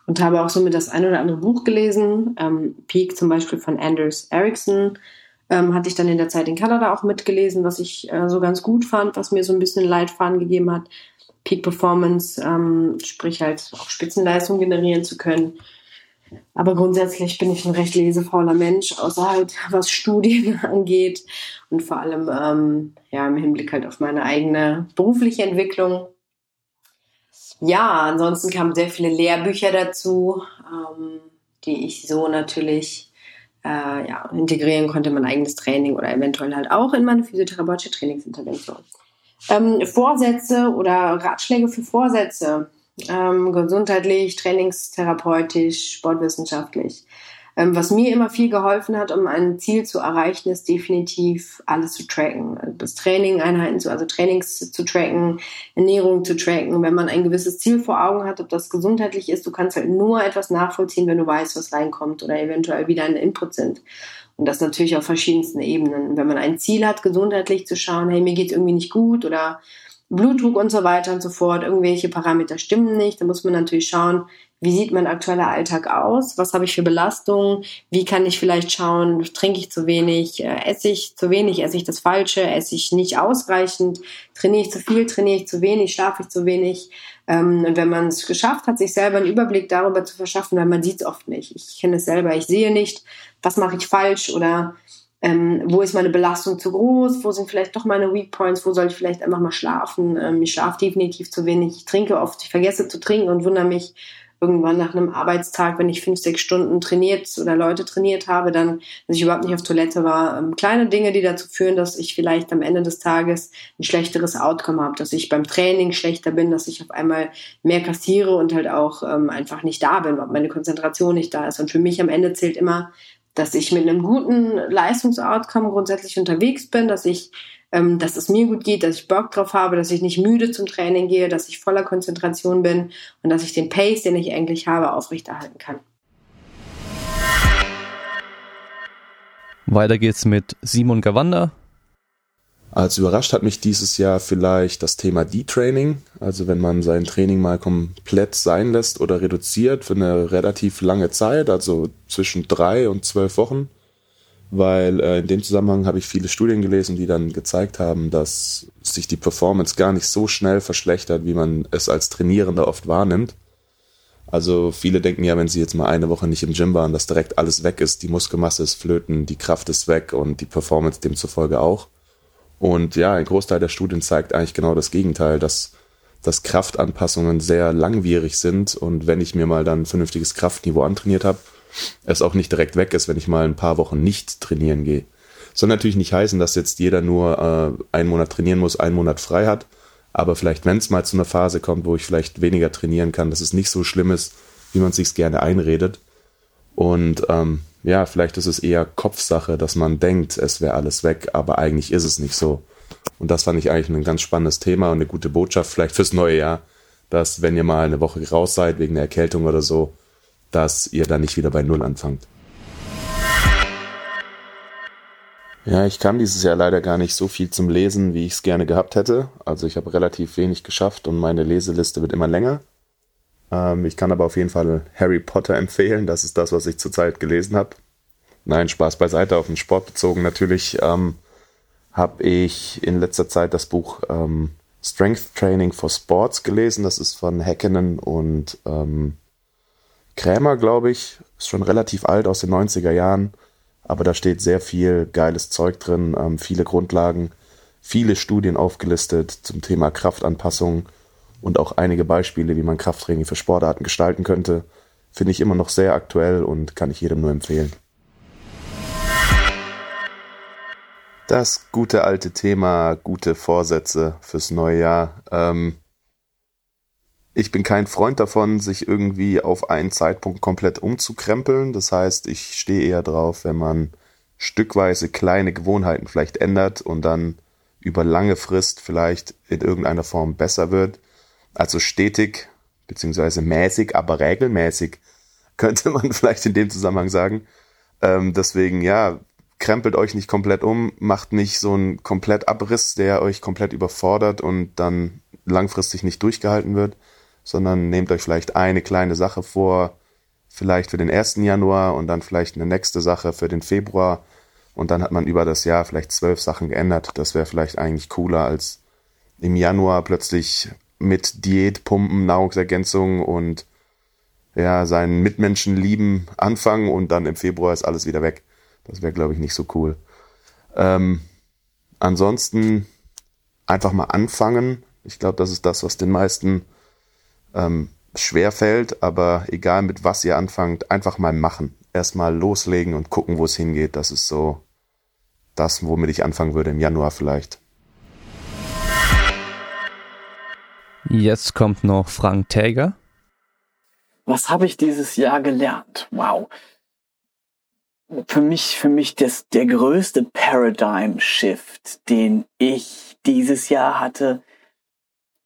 Und habe auch somit das ein oder andere Buch gelesen. Ähm, Peak zum Beispiel von Anders Ericsson ähm, hatte ich dann in der Zeit in Kanada auch mitgelesen, was ich äh, so ganz gut fand, was mir so ein bisschen Leitfaden gegeben hat, Peak Performance, ähm, sprich halt auch Spitzenleistung generieren zu können. Aber grundsätzlich bin ich ein recht lesefauler Mensch, außer halt was Studien angeht und vor allem ähm, ja im Hinblick halt auf meine eigene berufliche Entwicklung. Ja, ansonsten kamen sehr viele Lehrbücher dazu, ähm, die ich so natürlich äh, ja, integrieren konnte, mein eigenes Training oder eventuell halt auch in meine physiotherapeutische Trainingsintervention. Ähm, Vorsätze oder Ratschläge für Vorsätze ähm, gesundheitlich, trainingstherapeutisch, sportwissenschaftlich. Ähm, was mir immer viel geholfen hat, um ein Ziel zu erreichen, ist definitiv alles zu tracken. Das Training, Einheiten zu, also Trainings zu tracken, Ernährung zu tracken. Wenn man ein gewisses Ziel vor Augen hat, ob das gesundheitlich ist, du kannst halt nur etwas nachvollziehen, wenn du weißt, was reinkommt oder eventuell wie deine Inputs sind. Und das natürlich auf verschiedensten Ebenen. Wenn man ein Ziel hat, gesundheitlich zu schauen, hey, mir geht's irgendwie nicht gut oder Blutdruck und so weiter und so fort, irgendwelche Parameter stimmen nicht, dann muss man natürlich schauen, wie sieht mein aktueller Alltag aus, was habe ich für Belastungen, wie kann ich vielleicht schauen, trinke ich zu wenig, äh, esse ich zu wenig, esse ich das Falsche, esse ich nicht ausreichend, trainiere ich zu viel, trainiere ich zu wenig, schlafe ich zu wenig. Ähm, und wenn man es geschafft hat, sich selber einen Überblick darüber zu verschaffen, weil man sieht es oft nicht. Ich kenne es selber, ich sehe nicht, was mache ich falsch oder ähm, wo ist meine Belastung zu groß, wo sind vielleicht doch meine Weak Points, wo soll ich vielleicht einfach mal schlafen. Ähm, ich schlafe definitiv zu wenig, ich trinke oft, ich vergesse zu trinken und wundere mich irgendwann nach einem Arbeitstag, wenn ich fünf, sechs Stunden trainiert oder Leute trainiert habe, dann, dass ich überhaupt nicht auf Toilette war. Ähm, kleine Dinge, die dazu führen, dass ich vielleicht am Ende des Tages ein schlechteres Outcome habe, dass ich beim Training schlechter bin, dass ich auf einmal mehr kassiere und halt auch ähm, einfach nicht da bin, ob meine Konzentration nicht da ist. Und für mich am Ende zählt immer, dass ich mit einem guten Leistungsoutcome grundsätzlich unterwegs bin, dass ich, ähm, dass es mir gut geht, dass ich Bock drauf habe, dass ich nicht müde zum Training gehe, dass ich voller Konzentration bin und dass ich den Pace, den ich eigentlich habe, aufrechterhalten kann. Weiter geht's mit Simon Gawanda, als überrascht hat mich dieses Jahr vielleicht das Thema D-Training, also wenn man sein Training mal komplett sein lässt oder reduziert für eine relativ lange Zeit, also zwischen drei und zwölf Wochen, weil äh, in dem Zusammenhang habe ich viele Studien gelesen, die dann gezeigt haben, dass sich die Performance gar nicht so schnell verschlechtert, wie man es als Trainierender oft wahrnimmt. Also viele denken ja, wenn sie jetzt mal eine Woche nicht im Gym waren, dass direkt alles weg ist, die Muskelmasse ist flöten, die Kraft ist weg und die Performance demzufolge auch. Und ja, ein Großteil der Studien zeigt eigentlich genau das Gegenteil, dass, dass Kraftanpassungen sehr langwierig sind und wenn ich mir mal dann ein vernünftiges Kraftniveau antrainiert habe, es auch nicht direkt weg ist, wenn ich mal ein paar Wochen nicht trainieren gehe. Soll natürlich nicht heißen, dass jetzt jeder nur äh, einen Monat trainieren muss, einen Monat frei hat. Aber vielleicht, wenn es mal zu einer Phase kommt, wo ich vielleicht weniger trainieren kann, dass es nicht so schlimm ist, wie man es sich gerne einredet. Und ähm, ja, vielleicht ist es eher Kopfsache, dass man denkt, es wäre alles weg, aber eigentlich ist es nicht so. Und das fand ich eigentlich ein ganz spannendes Thema und eine gute Botschaft vielleicht fürs neue Jahr, dass wenn ihr mal eine Woche raus seid wegen der Erkältung oder so, dass ihr dann nicht wieder bei Null anfangt. Ja, ich kam dieses Jahr leider gar nicht so viel zum Lesen, wie ich es gerne gehabt hätte. Also ich habe relativ wenig geschafft und meine Leseliste wird immer länger. Ähm, ich kann aber auf jeden Fall Harry Potter empfehlen. Das ist das, was ich zurzeit gelesen habe. Nein, Spaß beiseite, auf den Sport bezogen natürlich. Ähm, habe ich in letzter Zeit das Buch ähm, Strength Training for Sports gelesen. Das ist von Häkkinen und ähm, Krämer, glaube ich. Ist schon relativ alt aus den 90er Jahren. Aber da steht sehr viel geiles Zeug drin, ähm, viele Grundlagen, viele Studien aufgelistet zum Thema Kraftanpassung und auch einige Beispiele, wie man Krafttraining für Sportarten gestalten könnte, finde ich immer noch sehr aktuell und kann ich jedem nur empfehlen. Das gute alte Thema, gute Vorsätze fürs neue Jahr. Ähm, Ich bin kein Freund davon, sich irgendwie auf einen Zeitpunkt komplett umzukrempeln. Das heißt, ich stehe eher drauf, wenn man stückweise kleine Gewohnheiten vielleicht ändert und dann über lange Frist vielleicht in irgendeiner Form besser wird. Also stetig beziehungsweise mäßig, aber regelmäßig könnte man vielleicht in dem Zusammenhang sagen. Ähm, deswegen, ja, krempelt euch nicht komplett um, macht nicht so einen Komplettabriss, der euch komplett überfordert und dann langfristig nicht durchgehalten wird, sondern nehmt euch vielleicht eine kleine Sache vor, vielleicht für den 1. Januar und dann vielleicht eine nächste Sache für den Februar und dann hat man über das Jahr vielleicht zwölf Sachen geändert. Das wäre vielleicht eigentlich cooler als im Januar plötzlich mit Diät, Pumpen, Nahrungsergänzung und ja, seinen Mitmenschen lieben anfangen und dann im Februar ist alles wieder weg. Das wäre, glaube ich, nicht so cool. Ähm, ansonsten einfach mal anfangen. Ich glaube, das ist das, was den meisten ähm, schwer fällt, aber egal mit was ihr anfangt, einfach mal machen. Erstmal loslegen und gucken, wo es hingeht. Das ist so das, womit ich anfangen würde im Januar vielleicht. Jetzt kommt noch Frank Täger. Was habe ich dieses Jahr gelernt? Wow. Für mich, für mich das, der größte Paradigm Shift, den ich dieses Jahr hatte,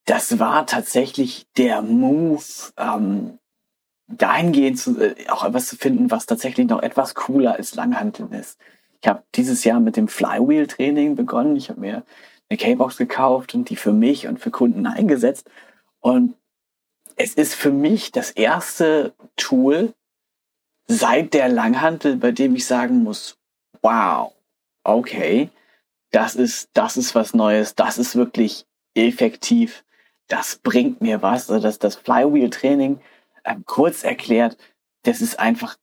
das war tatsächlich der Move, ähm, dahingehend zu, äh, auch etwas zu finden, was tatsächlich noch etwas cooler als Langhanteln ist. Ich habe dieses Jahr mit dem Flywheel-Training begonnen. Ich habe mir eine K-Box gekauft und die für mich und für Kunden eingesetzt. Und es ist für mich das erste Tool seit der Langhantel, bei dem ich sagen muss, wow, okay, das ist, das ist was Neues, das ist wirklich effektiv, das bringt mir was. Also das, das Flywheel-Training, ähm, kurz erklärt, das ist einfach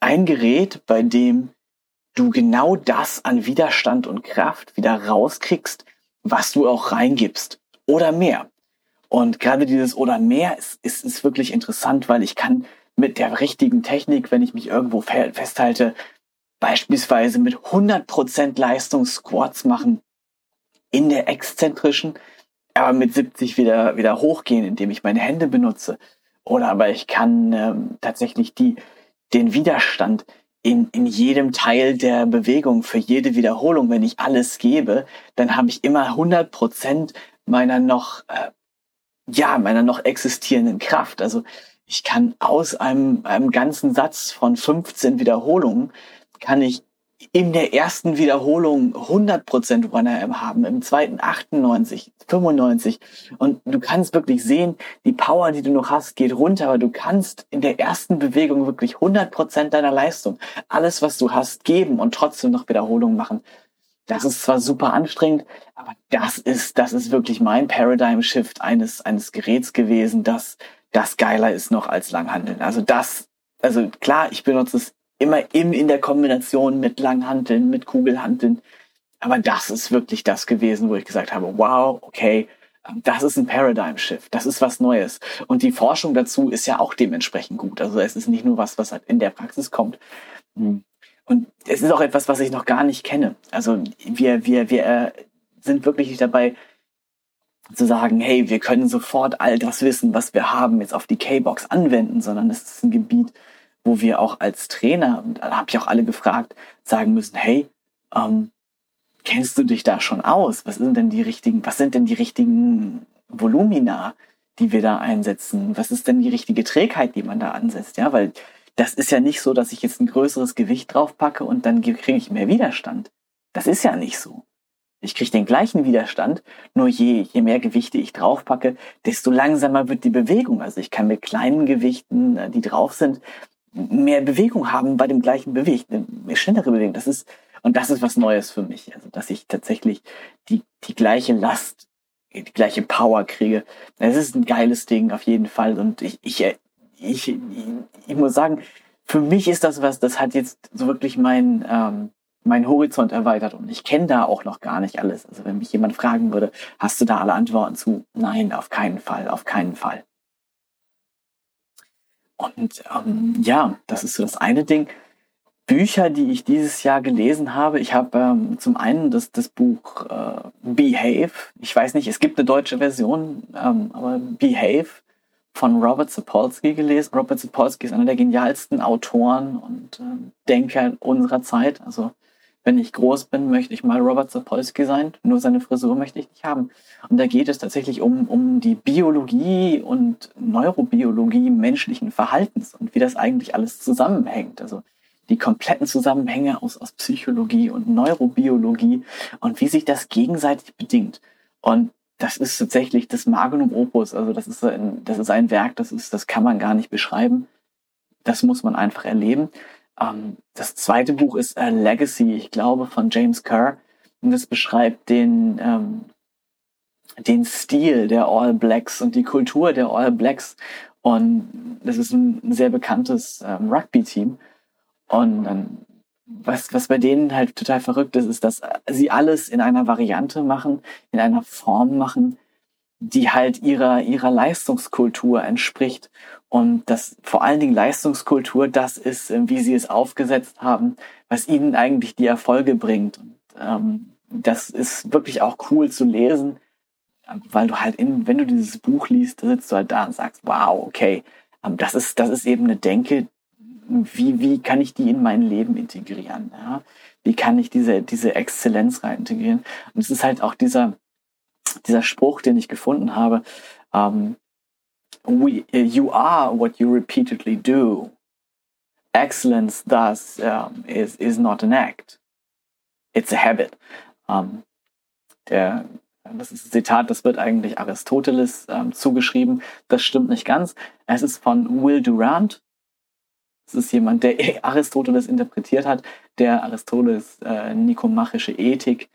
ein Gerät, bei dem du genau das an Widerstand und Kraft wieder rauskriegst, was du auch reingibst. Oder mehr. Und gerade dieses oder mehr ist, ist, ist wirklich interessant, weil ich kann mit der richtigen Technik, wenn ich mich irgendwo festhalte, beispielsweise mit 100% Leistung Squats machen in der exzentrischen, aber mit 70 wieder, wieder hochgehen, indem ich meine Hände benutze. Oder aber ich kann ähm, tatsächlich die, den Widerstand in, in jedem Teil der Bewegung, für jede Wiederholung, wenn ich alles gebe, dann habe ich immer 100 Prozent meiner noch, äh, ja, meiner noch existierenden Kraft. Also ich kann aus einem, einem ganzen Satz von 15 Wiederholungen, kann ich in der ersten Wiederholung 100% One-RM haben, im zweiten 98, 95. Und du kannst wirklich sehen, die Power, die du noch hast, geht runter, aber du kannst in der ersten Bewegung wirklich 100% deiner Leistung, alles, was du hast, geben und trotzdem noch Wiederholungen machen. Das ist zwar super anstrengend, aber das ist, das ist wirklich mein Paradigm Shift eines, eines Geräts gewesen, das, das geiler ist noch als Langhandeln. Also das, also klar, ich benutze es immer im, in der Kombination mit Langhanteln, mit Kugelhanteln. Aber das ist wirklich das gewesen, wo ich gesagt habe, wow, okay, das ist ein Paradigm Shift, das ist was Neues. Und die Forschung dazu ist ja auch dementsprechend gut. Also es ist nicht nur was, was halt in der Praxis kommt. Und es ist auch etwas, was ich noch gar nicht kenne. Also wir, wir, wir sind wirklich nicht dabei zu sagen, hey, wir können sofort all das Wissen, was wir haben, jetzt auf die K-Box anwenden, sondern es ist ein Gebiet, wo wir auch als Trainer, und da habe ich auch alle gefragt, sagen müssen, hey, ähm, kennst du dich da schon aus? Was sind denn die richtigen, was sind denn die richtigen Volumina, die wir da einsetzen? Was ist denn die richtige Trägheit, die man da ansetzt? Ja, weil das ist ja nicht so, dass ich jetzt ein größeres Gewicht draufpacke und dann kriege ich mehr Widerstand. Das ist ja nicht so. Ich kriege den gleichen Widerstand, nur je, je mehr Gewichte ich draufpacke, desto langsamer wird die Bewegung. Also ich kann mit kleinen Gewichten, äh, die drauf sind, mehr Bewegung haben bei dem gleichen eine schnellere Bewegung. Das ist, und das ist was Neues für mich. Also, dass ich tatsächlich die, die gleiche Last, die gleiche Power kriege. Das ist ein geiles Ding auf jeden Fall. Und ich, ich, ich, ich, ich muss sagen, für mich ist das was, das hat jetzt so wirklich mein, ähm, mein Horizont erweitert und ich kenne da auch noch gar nicht alles. Also wenn mich jemand fragen würde, hast du da alle Antworten zu? Nein, auf keinen Fall, auf keinen Fall. Und ähm, ja, das ist so das eine Ding. Bücher, die ich dieses Jahr gelesen habe. Ich habe ähm, zum einen das, das Buch äh, Behave. Ich weiß nicht, es gibt eine deutsche Version, ähm, aber Behave von Robert Sapolsky gelesen. Robert Sapolsky ist einer der genialsten Autoren und äh, Denker unserer Zeit. Also wenn ich groß bin, möchte ich mal Robert Sapolsky sein, nur seine Frisur möchte ich nicht haben. Und da geht es tatsächlich um, um die Biologie und Neurobiologie menschlichen Verhaltens und wie das eigentlich alles zusammenhängt. Also die kompletten Zusammenhänge aus, aus Psychologie und Neurobiologie und wie sich das gegenseitig bedingt. Und das ist tatsächlich das Magnum Opus. Also das ist ein, das ist ein Werk, das ist, das kann man gar nicht beschreiben. Das muss man einfach erleben. Ähm, das zweite Buch ist A Legacy, ich glaube, von James Kerr. Und das beschreibt den, ähm, den Stil der All Blacks und die Kultur der All Blacks. Und das ist ein, sehr bekanntes ähm, Rugby-Team. Und dann, was, was bei denen halt total verrückt ist, ist, dass sie alles in einer Variante machen, in einer Form machen, die halt ihrer, ihrer Leistungskultur entspricht. Und dass vor allen Dingen Leistungskultur das ist, äh, wie sie es aufgesetzt haben, was ihnen eigentlich die Erfolge bringt. Und ähm, das ist wirklich auch cool zu lesen, weil du halt in, wenn du dieses Buch liest, da sitzt du halt da und sagst, wow, okay, ähm, das ist, das ist eben eine Denke, wie, wie kann ich die in mein Leben integrieren? Ja? Wie kann ich diese, diese Exzellenz rein integrieren? Und es ist halt auch dieser, dieser Spruch, den ich gefunden habe, ähm, we, you are what you repeatedly do. Excellence thus um, is, is not an act. It's a habit. Um, der, das ist ein Zitat, das wird eigentlich Aristoteles ähm, zugeschrieben. Das stimmt nicht ganz. Es ist von Will Durant. Es ist jemand, der Aristoteles interpretiert hat, der Aristoteles äh, nikomachische Ethik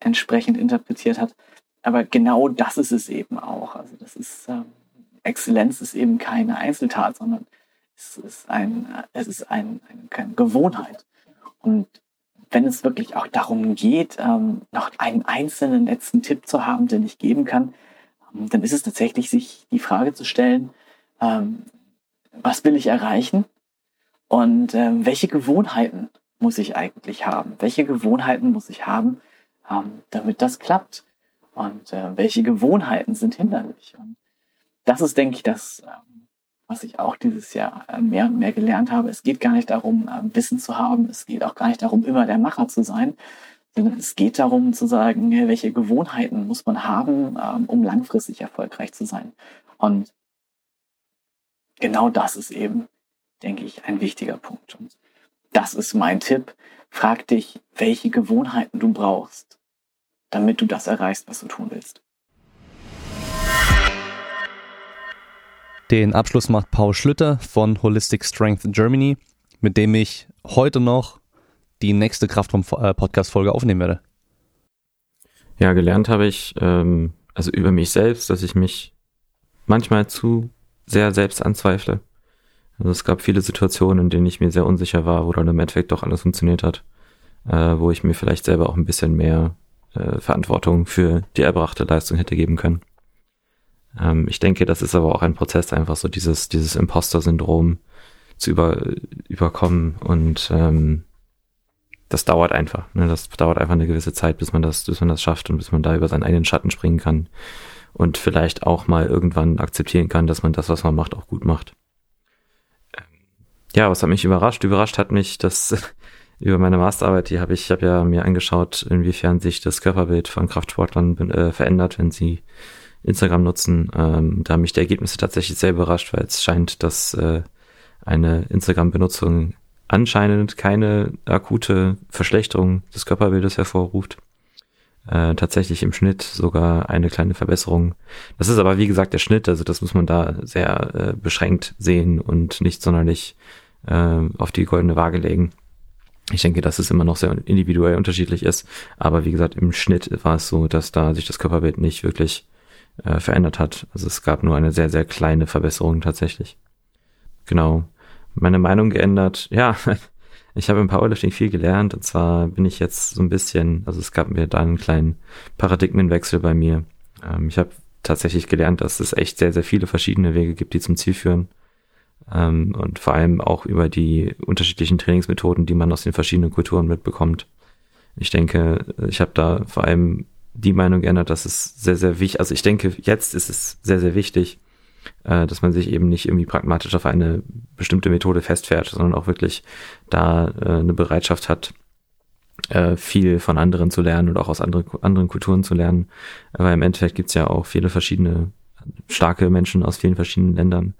entsprechend interpretiert hat. Aber genau das ist es eben auch. Also das ist ähm, Exzellenz ist eben keine Einzeltat, sondern es ist ein, es ist ein, ein, eine Gewohnheit. Und wenn es wirklich auch darum geht, ähm, noch einen einzelnen letzten Tipp zu haben, den ich geben kann, ähm, dann ist es tatsächlich, sich die Frage zu stellen, ähm, was will ich erreichen und ähm, welche Gewohnheiten muss ich eigentlich haben? Welche Gewohnheiten muss ich haben, ähm, damit das klappt? und äh, welche Gewohnheiten sind hinderlich. Und das ist, denke ich, das, ähm, was ich auch dieses Jahr äh, mehr und mehr gelernt habe. Es geht gar nicht darum, äh, Wissen zu haben. Es geht auch gar nicht darum, immer der Macher zu sein, sondern es geht darum zu sagen, welche Gewohnheiten muss man haben, ähm, um langfristig erfolgreich zu sein. Und genau das ist eben, denke ich, ein wichtiger Punkt. Und das ist mein Tipp. Frag dich, welche Gewohnheiten du brauchst damit du das erreichst, was du tun willst. Den Abschluss macht Paul Schlüter von Holistic Strength Germany, mit dem ich heute noch die nächste Kraft vom äh, Podcast-Folge aufnehmen werde. Ja, gelernt habe ich, ähm, also über mich selbst, dass ich mich manchmal zu sehr selbst anzweifle. Also es gab viele Situationen, in denen ich mir sehr unsicher war, wo dann im Endeffekt doch alles funktioniert hat, äh, wo ich mir vielleicht selber auch ein bisschen mehr äh, Verantwortung für die erbrachte Leistung hätte geben können. Ähm, ich denke, das ist aber auch ein Prozess, einfach so dieses, dieses Imposter-Syndrom zu über, überkommen und ähm, das dauert einfach. Ne? Das dauert einfach eine gewisse Zeit, bis man das, bis man das schafft und bis man da über seinen eigenen Schatten springen kann und vielleicht auch mal irgendwann akzeptieren kann, dass man das, was man macht, auch gut macht. Ja, was hat mich überrascht? Überrascht hat mich, dass über meine Masterarbeit, die habe ich, ich habe ja mir angeschaut, inwiefern sich das Körperbild von Kraftsportlern äh, verändert, wenn sie Instagram nutzen. Ähm, da haben mich die Ergebnisse tatsächlich sehr überrascht, weil es scheint, dass äh, eine Instagram-Benutzung anscheinend keine akute Verschlechterung des Körperbildes hervorruft. Äh, tatsächlich im Schnitt sogar eine kleine Verbesserung. Das ist aber wie gesagt der Schnitt, also das muss man da sehr äh, beschränkt sehen und nicht sonderlich äh, auf die goldene Waage legen. Ich denke, dass es immer noch sehr individuell unterschiedlich ist. Aber wie gesagt, im Schnitt war es so, dass da sich das Körperbild nicht wirklich äh, verändert hat. Also es gab nur eine sehr, sehr kleine Verbesserung tatsächlich. Genau. Meine Meinung geändert. Ja, ich habe im Powerlifting viel gelernt. Und zwar bin ich jetzt so ein bisschen, also es gab mir da einen kleinen Paradigmenwechsel bei mir. Ähm, ich habe tatsächlich gelernt, dass es echt sehr, sehr viele verschiedene Wege gibt, die zum Ziel führen ähm, und vor allem auch über die unterschiedlichen Trainingsmethoden, die man aus den verschiedenen Kulturen mitbekommt. Ich denke, ich habe da vor allem die Meinung geändert, dass es sehr, sehr wichtig, also ich denke, jetzt ist es sehr, sehr wichtig, äh, dass man sich eben nicht irgendwie pragmatisch auf eine bestimmte Methode festfährt, sondern auch wirklich da äh, eine Bereitschaft hat, äh, viel von anderen zu lernen und auch aus andere, anderen Kulturen zu lernen. Aber im Endeffekt gibt's ja auch viele verschiedene starke Menschen aus vielen verschiedenen Ländern.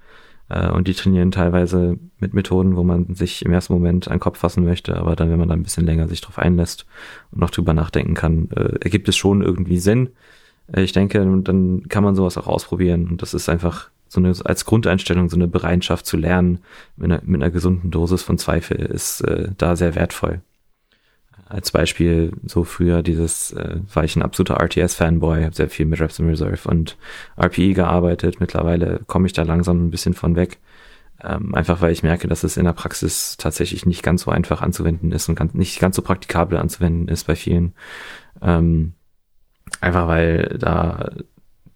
Äh, und die trainieren teilweise mit Methoden, wo man sich im ersten Moment einen Kopf fassen möchte, aber dann, wenn man da ein bisschen länger sich drauf einlässt und noch drüber nachdenken kann, äh, ergibt es schon irgendwie Sinn. Äh, ich denke, dann kann man sowas auch ausprobieren. Und das ist einfach so eine, als Grundeinstellung, so eine Bereitschaft zu lernen mit einer, mit einer gesunden Dosis von Zweifel ist äh, da sehr wertvoll als Beispiel so früher dieses, äh, war ich ein absoluter RTS-Fanboy, habe sehr viel mit Reps in Reserve und RPE gearbeitet. Mittlerweile komme ich da langsam ein bisschen von weg. Ähm, einfach weil ich merke, dass es in der Praxis tatsächlich nicht ganz so einfach anzuwenden ist und ganz, nicht ganz so praktikabel anzuwenden ist bei vielen. Ähm, einfach weil da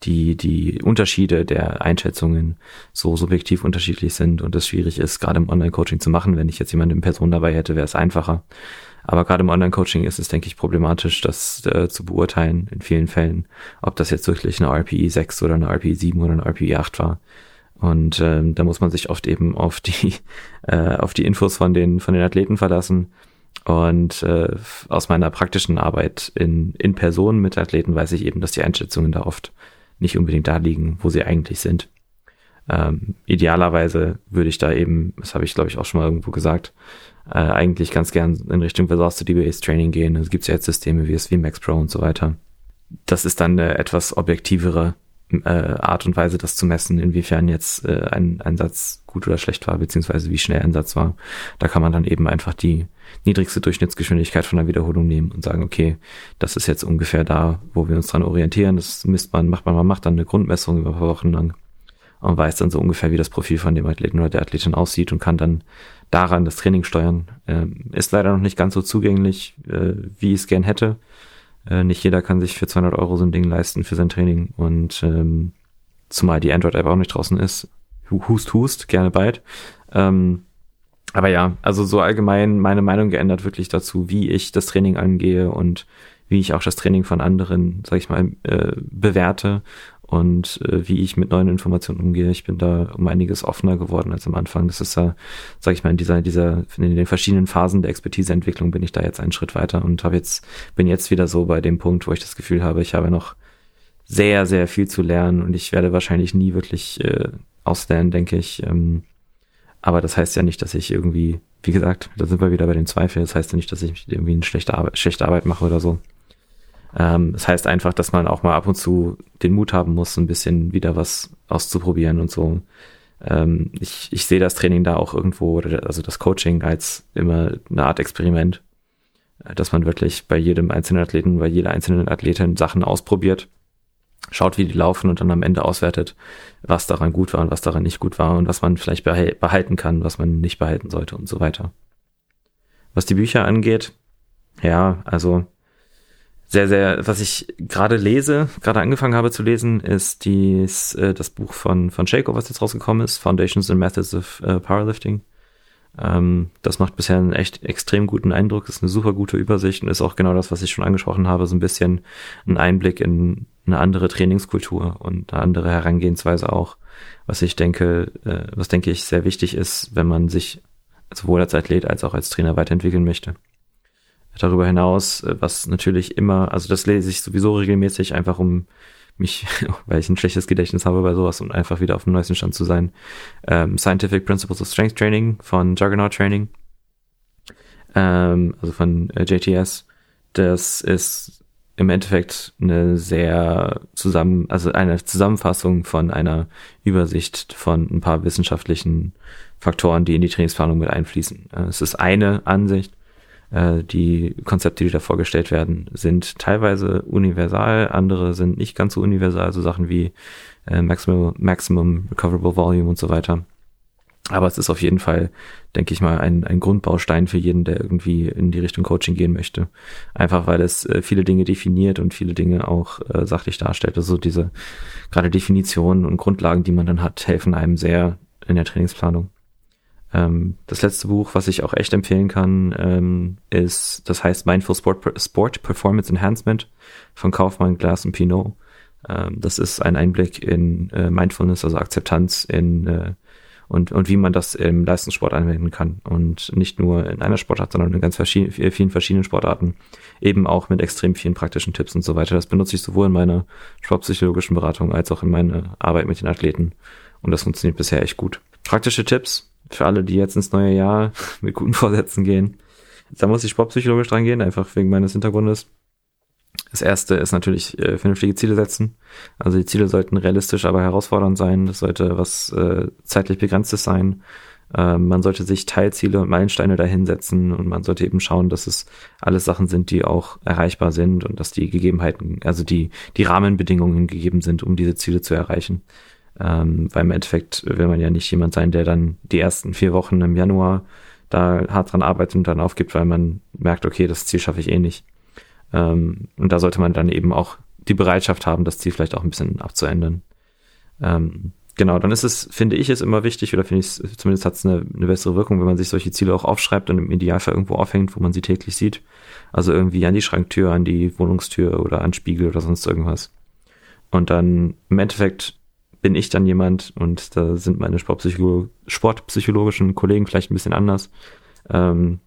die, die Unterschiede der Einschätzungen so subjektiv unterschiedlich sind und es schwierig ist, gerade im Online-Coaching zu machen. Wenn ich jetzt jemanden in Person dabei hätte, wäre es einfacher. Aber gerade im Online-Coaching ist es, denke ich, problematisch, das äh, zu beurteilen in vielen Fällen, ob das jetzt wirklich eine RPE 6 oder eine RPE 7 oder eine RPE 8 war. Und ähm, da muss man sich oft eben auf die äh, auf die Infos von den von den Athleten verlassen. Und äh, aus meiner praktischen Arbeit in in Person mit Athleten weiß ich eben, dass die Einschätzungen da oft nicht unbedingt da liegen, wo sie eigentlich sind. Ähm, idealerweise würde ich da eben, das habe ich glaube ich auch schon mal irgendwo gesagt, äh, eigentlich ganz gern in Richtung Velocity-Based Training gehen. Es gibt ja jetzt Systeme wie es wie Max Pro und so weiter. Das ist dann eine etwas objektivere äh, Art und Weise, das zu messen, inwiefern jetzt äh, ein, ein Satz gut oder schlecht war, beziehungsweise wie schnell ein Satz war. Da kann man dann eben einfach die niedrigste Durchschnittsgeschwindigkeit von der Wiederholung nehmen und sagen, okay, das ist jetzt ungefähr da, wo wir uns dran orientieren. Das misst man, macht man, man macht dann eine Grundmessung über ein paar Wochen lang und weiß dann so ungefähr, wie das Profil von dem Athleten oder der Athletin aussieht und kann dann daran das Training steuern. Ähm, ist leider noch nicht ganz so zugänglich, äh, wie ich es gern hätte. Äh, nicht jeder kann sich für 200 Euro so ein Ding leisten für sein Training und ähm, zumal die Android-App auch nicht draußen ist. Hust, hust, gerne bald. Ähm, aber ja, also so allgemein meine Meinung geändert wirklich dazu, wie ich das Training angehe und wie ich auch das Training von anderen, sag ich mal, äh, bewerte und äh, wie ich mit neuen Informationen umgehe. Ich bin da um einiges offener geworden als am Anfang. Das ist ja, sag ich mal, in dieser, dieser, in den verschiedenen Phasen der Expertiseentwicklung bin ich da jetzt einen Schritt weiter und habe jetzt, bin jetzt wieder so bei dem Punkt, wo ich das Gefühl habe, ich habe noch sehr, sehr viel zu lernen und ich werde wahrscheinlich nie wirklich äh, auslernen, denke ich. Ähm, aber das heißt ja nicht, dass ich irgendwie, wie gesagt, da sind wir wieder bei den Zweifeln. Das heißt ja nicht, dass ich irgendwie eine schlechte Arbeit, schlechte Arbeit mache oder so. Ähm, das heißt einfach, dass man auch mal ab und zu den Mut haben muss, ein bisschen wieder was auszuprobieren und so. Ähm, ich, ich sehe das Training da auch irgendwo, also das Coaching als immer eine Art Experiment, äh, dass man wirklich bei jedem einzelnen Athleten, bei jeder einzelnen Athletin Sachen ausprobiert, schaut, wie die laufen und dann am Ende auswertet, was daran gut war und was daran nicht gut war und was man vielleicht behalten kann, was man nicht behalten sollte und so weiter. Was die Bücher angeht, ja, also sehr, sehr, was ich gerade lese, gerade angefangen habe zu lesen, ist dies, äh, das Buch von, von Shaco, was jetzt rausgekommen ist, Foundations and Methods of äh, Powerlifting. Ähm, das macht bisher einen echt extrem guten Eindruck, ist eine super gute Übersicht und ist auch genau das, was ich schon angesprochen habe, so ein bisschen ein Einblick in eine andere Trainingskultur und eine andere Herangehensweise auch, was ich denke, äh, was denke ich sehr wichtig ist, wenn man sich sowohl als Athlet als auch als Trainer weiterentwickeln möchte. Darüber hinaus, äh, was natürlich immer, also das lese ich sowieso regelmäßig, einfach um mich, weil ich ein schlechtes Gedächtnis habe bei sowas und einfach wieder auf dem neuesten Stand zu sein. Ähm, Scientific Principles of Strength Training von Juggernaut Training, ähm, also von äh, JTS. Das ist im Endeffekt eine sehr zusammen, also eine Zusammenfassung von einer Übersicht von ein paar wissenschaftlichen Faktoren, die in die Trainingsplanung mit einfließen. Äh, es ist eine Ansicht, äh, die Konzepte, die da vorgestellt werden, sind teilweise universal, andere sind nicht ganz so universal, so Sachen wie äh, Maximum, Maximum Recoverable Volume und so weiter. Aber es ist auf jeden Fall, denke ich mal, ein, ein Grundbaustein für jeden, der irgendwie in die Richtung Coaching gehen möchte. Einfach weil es äh, viele Dinge definiert und viele Dinge auch äh, sachlich darstellt. Also diese gerade Definitionen und Grundlagen, die man dann hat, helfen einem sehr in der Trainingsplanung. Ähm, das letzte Buch, was ich auch echt empfehlen kann, ähm, ist, das heißt Mindful Sport, Sport Performance Enhancement von Kaufmann, Glass und Pinot. Ähm, das ist ein Einblick in äh, Mindfulness, also Akzeptanz in äh, und, und wie man das im Leistungssport anwenden kann. Und nicht nur in einer Sportart, sondern in ganz verschiedenen, vielen verschiedenen Sportarten. Eben auch mit extrem vielen praktischen Tipps und so weiter. Das benutze ich sowohl in meiner sportpsychologischen Beratung als auch in meiner Arbeit mit den Athleten. Und das funktioniert bisher echt gut. Praktische Tipps für alle, die jetzt ins neue Jahr mit guten Vorsätzen gehen. Da muss ich sportpsychologisch dran gehen, einfach wegen meines Hintergrundes. Das erste ist natürlich äh, vernünftige Ziele setzen. Also die Ziele sollten realistisch, aber herausfordernd sein. Das sollte was äh, zeitlich begrenztes sein. Äh, man sollte sich Teilziele und Meilensteine dahinsetzen und man sollte eben schauen, dass es alles Sachen sind, die auch erreichbar sind und dass die Gegebenheiten, also die, die Rahmenbedingungen gegeben sind, um diese Ziele zu erreichen. Ähm, weil im Endeffekt will man ja nicht jemand sein, der dann die ersten vier Wochen im Januar da hart dran arbeitet und dann aufgibt, weil man merkt, okay, das Ziel schaffe ich eh nicht. Ähm, und da sollte man dann eben auch die Bereitschaft haben, das Ziel vielleicht auch ein bisschen abzuändern. Ähm, genau, dann ist es, finde ich, es immer wichtig, oder finde ich es, zumindest hat es eine, eine bessere Wirkung, wenn man sich solche Ziele auch aufschreibt und im Idealfall irgendwo aufhängt, wo man sie täglich sieht. Also irgendwie an die Schranktür, an die Wohnungstür oder an Spiegel oder sonst irgendwas. Und dann im Endeffekt bin ich dann jemand, und da sind meine Sportpsycholo sportpsychologischen Kollegen vielleicht ein bisschen anders, ähm,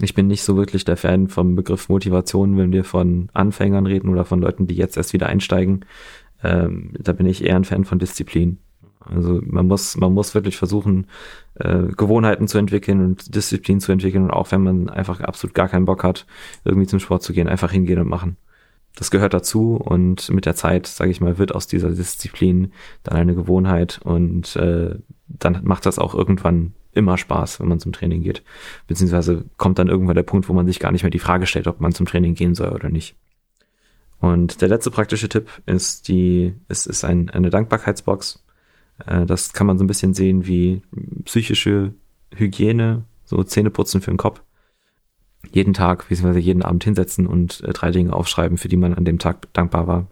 ich bin nicht so wirklich der Fan vom Begriff Motivation, wenn wir von Anfängern reden oder von Leuten, die jetzt erst wieder einsteigen. Ähm, da bin ich eher ein Fan von Disziplin. Also man muss, man muss wirklich versuchen, äh, Gewohnheiten zu entwickeln und Disziplin zu entwickeln und auch wenn man einfach absolut gar keinen Bock hat, irgendwie zum Sport zu gehen, einfach hingehen und machen. Das gehört dazu und mit der Zeit, sage ich mal, wird aus dieser Disziplin dann eine Gewohnheit und äh, dann macht das auch irgendwann immer Spaß, wenn man zum Training geht. Beziehungsweise kommt dann irgendwann der Punkt, wo man sich gar nicht mehr die Frage stellt, ob man zum Training gehen soll oder nicht. Und der letzte praktische Tipp ist die, es ist ein, eine Dankbarkeitsbox. Äh, das kann man so ein bisschen sehen wie psychische Hygiene, so Zähneputzen für den Kopf. Jeden Tag, beziehungsweise jeden Abend hinsetzen und äh, drei Dinge aufschreiben, für die man an dem Tag dankbar war.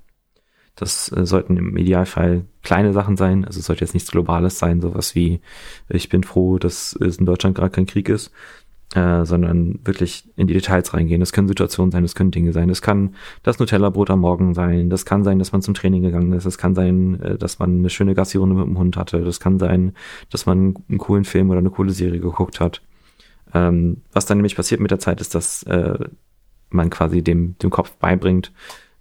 Das äh, sollten im Idealfall kleine Sachen sein. Also es sollte jetzt nichts Globales sein, sowas wie ich bin froh, dass es in Deutschland gerade kein Krieg ist, äh, sondern wirklich in die Details reingehen. Das können Situationen sein, das können Dinge sein. Das kann das Nutella-Brot am Morgen sein. Das kann sein, dass man zum Training gegangen ist. Das kann sein, äh, dass man eine schöne Gassi-Runde mit dem Hund hatte. Das kann sein, dass man einen coolen Film oder eine coole Serie geguckt hat. Ähm, was dann nämlich passiert mit der Zeit ist, dass äh, man quasi dem, dem Kopf beibringt,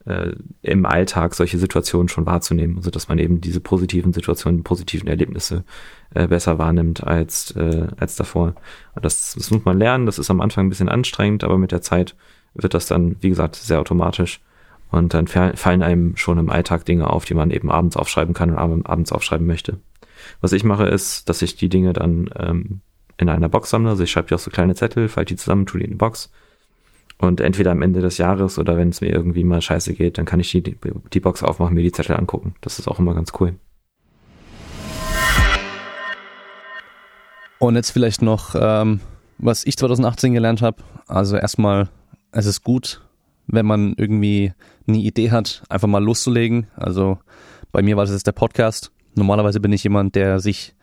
äh, im Alltag solche Situationen schon wahrzunehmen, also dass man eben diese positiven Situationen, positiven Erlebnisse äh, besser wahrnimmt als äh, als davor. Das, das muss man lernen. Das ist am Anfang ein bisschen anstrengend, aber mit der Zeit wird das dann, wie gesagt, sehr automatisch. Und dann fallen einem schon im Alltag Dinge auf, die man eben abends aufschreiben kann und abends aufschreiben möchte. Was ich mache, ist, dass ich die Dinge dann ähm, in einer Box sammle. Also ich schreibe die auf so kleine Zettel, falte die zusammen, tue die in eine Box und entweder am Ende des Jahres oder wenn es mir irgendwie mal scheiße geht, dann kann ich die, die Box aufmachen, mir die Zettel angucken. Das ist auch immer ganz cool. Und jetzt vielleicht noch, ähm, was ich 2018 gelernt habe. Also erstmal, es ist gut, wenn man irgendwie eine Idee hat, einfach mal loszulegen. Also bei mir war das jetzt der Podcast. Normalerweise bin ich jemand, der sich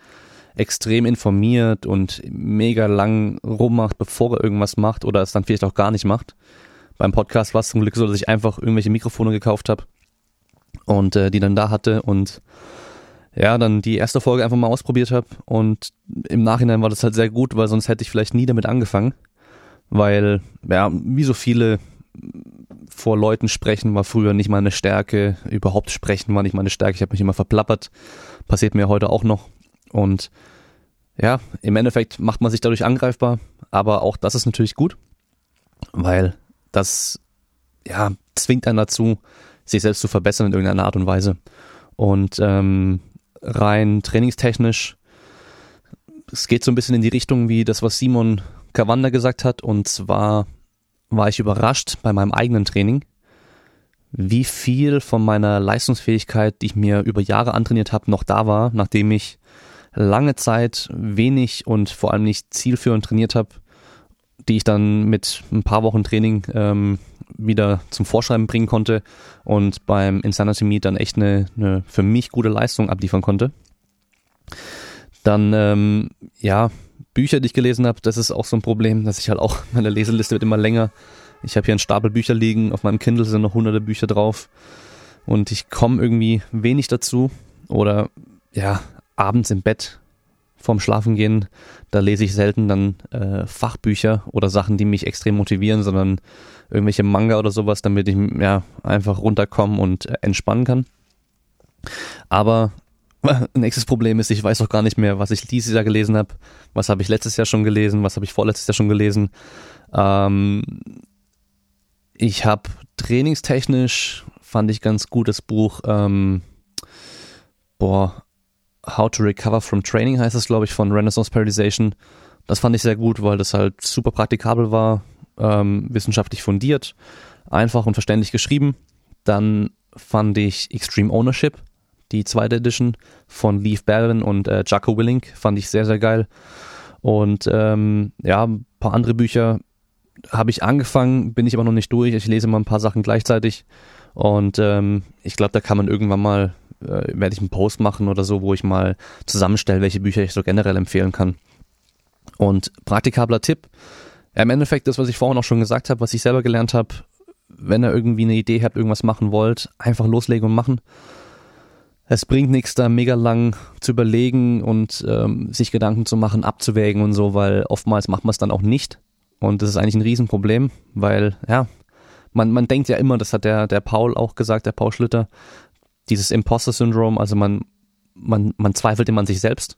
extrem informiert und mega lang rummacht, bevor er irgendwas macht oder es dann vielleicht auch gar nicht macht. Beim Podcast war es zum Glück so, dass ich einfach irgendwelche Mikrofone gekauft habe und äh, die dann da hatte und ja, dann die erste Folge einfach mal ausprobiert habe und im Nachhinein war das halt sehr gut, weil sonst hätte ich vielleicht nie damit angefangen, weil ja, wie so viele vor Leuten sprechen war früher nicht meine Stärke, überhaupt sprechen war nicht meine Stärke, ich habe mich immer verplappert, passiert mir heute auch noch und ja, im Endeffekt macht man sich dadurch angreifbar, aber auch das ist natürlich gut, weil das ja zwingt einen dazu, sich selbst zu verbessern in irgendeiner Art und Weise. Und ähm, rein trainingstechnisch, es geht so ein bisschen in die Richtung wie das, was Simon Kawanda gesagt hat. Und zwar war ich überrascht bei meinem eigenen Training, wie viel von meiner Leistungsfähigkeit, die ich mir über Jahre antrainiert habe, noch da war, nachdem ich lange Zeit wenig und vor allem nicht zielführend trainiert habe, die ich dann mit ein paar Wochen Training ähm, wieder zum Vorschreiben bringen konnte und beim Insanity Meet dann echt eine, eine für mich gute Leistung abliefern konnte. Dann, ähm, ja, Bücher, die ich gelesen habe, das ist auch so ein Problem, dass ich halt auch, meine Leseliste wird immer länger. Ich habe hier einen Stapel Bücher liegen, auf meinem Kindle sind noch hunderte Bücher drauf. und ich komme irgendwie wenig dazu oder ja, abends im Bett vorm Schlafengehen, da lese ich selten dann äh, Fachbücher oder Sachen, die mich extrem motivieren, sondern irgendwelche Manga oder sowas, damit ich ja einfach runterkommen und äh, entspannen kann. Aber nächstes Problem ist, ich weiß auch gar nicht mehr, was ich dieses Jahr gelesen habe, was habe ich letztes Jahr schon gelesen, was habe ich vorletztes Jahr schon gelesen. Ähm, ich habe trainingstechnisch, fand ich ganz gut das Buch, ähm, boah, How to Recover from Training heißt es, glaube ich, von Renaissance Periodization. Das fand ich sehr gut, weil das halt super praktikabel war, ähm, wissenschaftlich fundiert, einfach und verständlich geschrieben. Dann fand ich Extreme Ownership, die zweite Edition von Leaf Barron und äh, Jacko Willink, fand ich sehr, sehr geil. Und ähm, ja, ein paar andere Bücher habe ich angefangen, bin ich aber noch nicht durch. Ich lese mal ein paar Sachen gleichzeitig. Und ähm, ich glaube, da kann man irgendwann mal, äh, werde ich einen Post machen oder so, wo ich mal zusammenstelle, welche Bücher ich so generell empfehlen kann. Und praktikabler Tipp, im Endeffekt das, was ich vorhin auch schon gesagt habe, was ich selber gelernt habe, wenn ihr irgendwie eine Idee habt, irgendwas machen wollt, einfach loslegen und machen. Es bringt nichts, da mega lang zu überlegen und ähm, sich Gedanken zu machen, abzuwägen und so, weil oftmals macht man es dann auch nicht. Und das ist eigentlich ein Riesenproblem, weil, ja, man, man denkt ja immer, das hat der, der Paul auch gesagt, der Paul Schlitter, dieses Imposter-Syndrom, also man, man, man zweifelt immer an sich selbst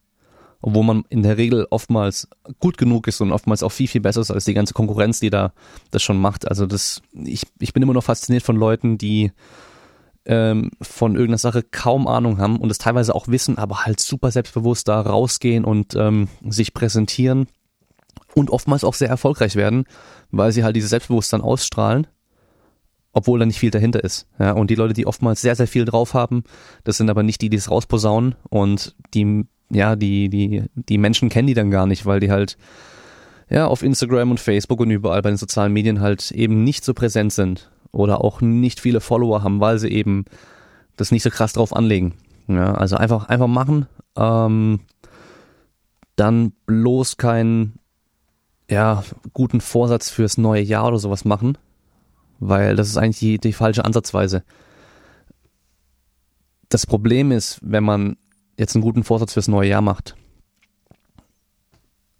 obwohl man in der Regel oftmals gut genug ist und oftmals auch viel, viel besser ist als die ganze Konkurrenz, die da das schon macht. Also das, ich, ich bin immer noch fasziniert von Leuten, die ähm, von irgendeiner Sache kaum Ahnung haben und es teilweise auch wissen, aber halt super selbstbewusst da rausgehen und ähm, sich präsentieren und oftmals auch sehr erfolgreich werden, weil sie halt dieses Selbstbewusstsein ausstrahlen obwohl da nicht viel dahinter ist. Ja, und die Leute, die oftmals sehr, sehr viel drauf haben, das sind aber nicht die, die es rausposaunen und die ja, die, die, die Menschen kennen die dann gar nicht, weil die halt ja auf Instagram und Facebook und überall bei den sozialen Medien halt eben nicht so präsent sind oder auch nicht viele Follower haben, weil sie eben das nicht so krass drauf anlegen. Ja, also einfach, einfach machen, ähm, dann bloß keinen ja, guten Vorsatz fürs neue Jahr oder sowas machen, weil das ist eigentlich die, die falsche Ansatzweise. Das Problem ist, wenn man jetzt einen guten Vorsatz fürs neue Jahr macht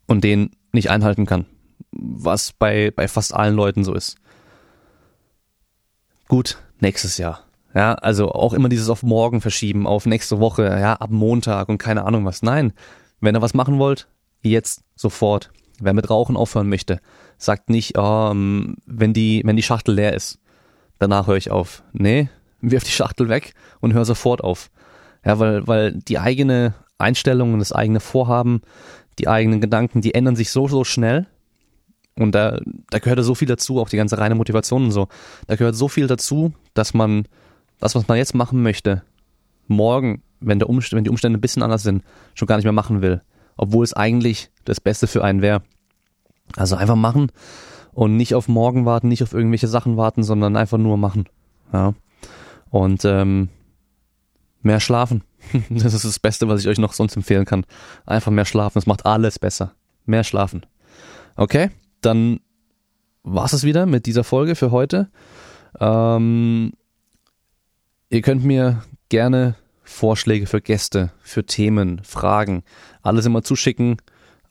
und den nicht einhalten kann, was bei, bei fast allen Leuten so ist. Gut, nächstes Jahr. Ja, also auch immer dieses auf morgen verschieben, auf nächste Woche, ja, ab Montag und keine Ahnung was. Nein, wenn ihr was machen wollt, jetzt, sofort. Wer mit Rauchen aufhören möchte, sagt nicht, oh, wenn die, wenn die Schachtel leer ist, danach höre ich auf. Nee, wirf die Schachtel weg und hör sofort auf. Ja, weil, weil die eigene Einstellung und das eigene Vorhaben, die eigenen Gedanken, die ändern sich so, so schnell. Und da, da gehört so viel dazu, auch die ganze reine Motivation und so. Da gehört so viel dazu, dass man das, was man jetzt machen möchte, morgen, wenn, der Umst wenn die Umstände ein bisschen anders sind, schon gar nicht mehr machen will. Obwohl es eigentlich das Beste für einen wäre. Also einfach machen und nicht auf morgen warten, nicht auf irgendwelche Sachen warten, sondern einfach nur machen. Ja. Und ähm, Mehr schlafen. Das ist das Beste, was ich euch noch sonst empfehlen kann. Einfach mehr schlafen. Es macht alles besser. Mehr schlafen. Okay, dann war's es wieder mit dieser Folge für heute. Ähm, ihr könnt mir gerne Vorschläge für Gäste, für Themen, Fragen, alles immer zuschicken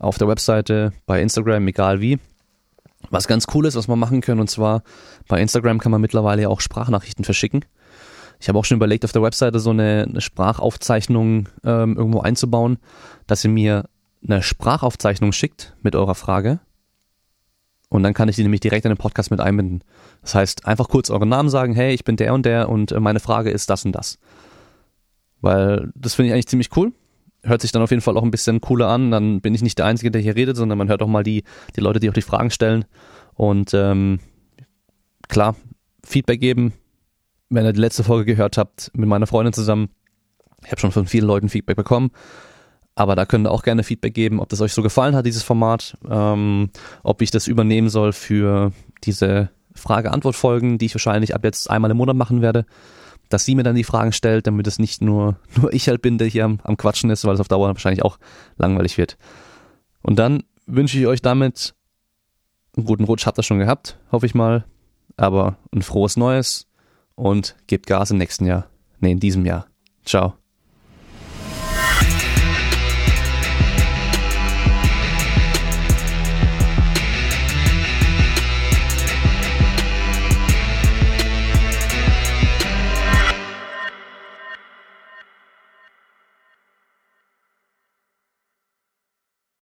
auf der Webseite, bei Instagram, egal wie. Was ganz cool ist, was wir machen können, und zwar bei Instagram kann man mittlerweile auch Sprachnachrichten verschicken. Ich habe auch schon überlegt, auf der Webseite so eine, eine Sprachaufzeichnung ähm, irgendwo einzubauen, dass ihr mir eine Sprachaufzeichnung schickt mit eurer Frage. Und dann kann ich die nämlich direkt in den Podcast mit einbinden. Das heißt, einfach kurz euren Namen sagen, hey, ich bin der und der und meine Frage ist das und das. Weil das finde ich eigentlich ziemlich cool. Hört sich dann auf jeden Fall auch ein bisschen cooler an. Dann bin ich nicht der Einzige, der hier redet, sondern man hört auch mal die, die Leute, die auch die Fragen stellen. Und ähm, klar, Feedback geben, wenn ihr die letzte Folge gehört habt, mit meiner Freundin zusammen, ich habe schon von vielen Leuten Feedback bekommen, aber da könnt ihr auch gerne Feedback geben, ob das euch so gefallen hat, dieses Format, ähm, ob ich das übernehmen soll für diese Frage-Antwort-Folgen, die ich wahrscheinlich ab jetzt einmal im Monat machen werde, dass sie mir dann die Fragen stellt, damit es nicht nur, nur ich halt bin, der hier am, am Quatschen ist, weil es auf Dauer wahrscheinlich auch langweilig wird. Und dann wünsche ich euch damit einen guten Rutsch, habt ihr schon gehabt, hoffe ich mal, aber ein frohes Neues und gebt Gas im nächsten Jahr. Ne, in diesem Jahr. Ciao.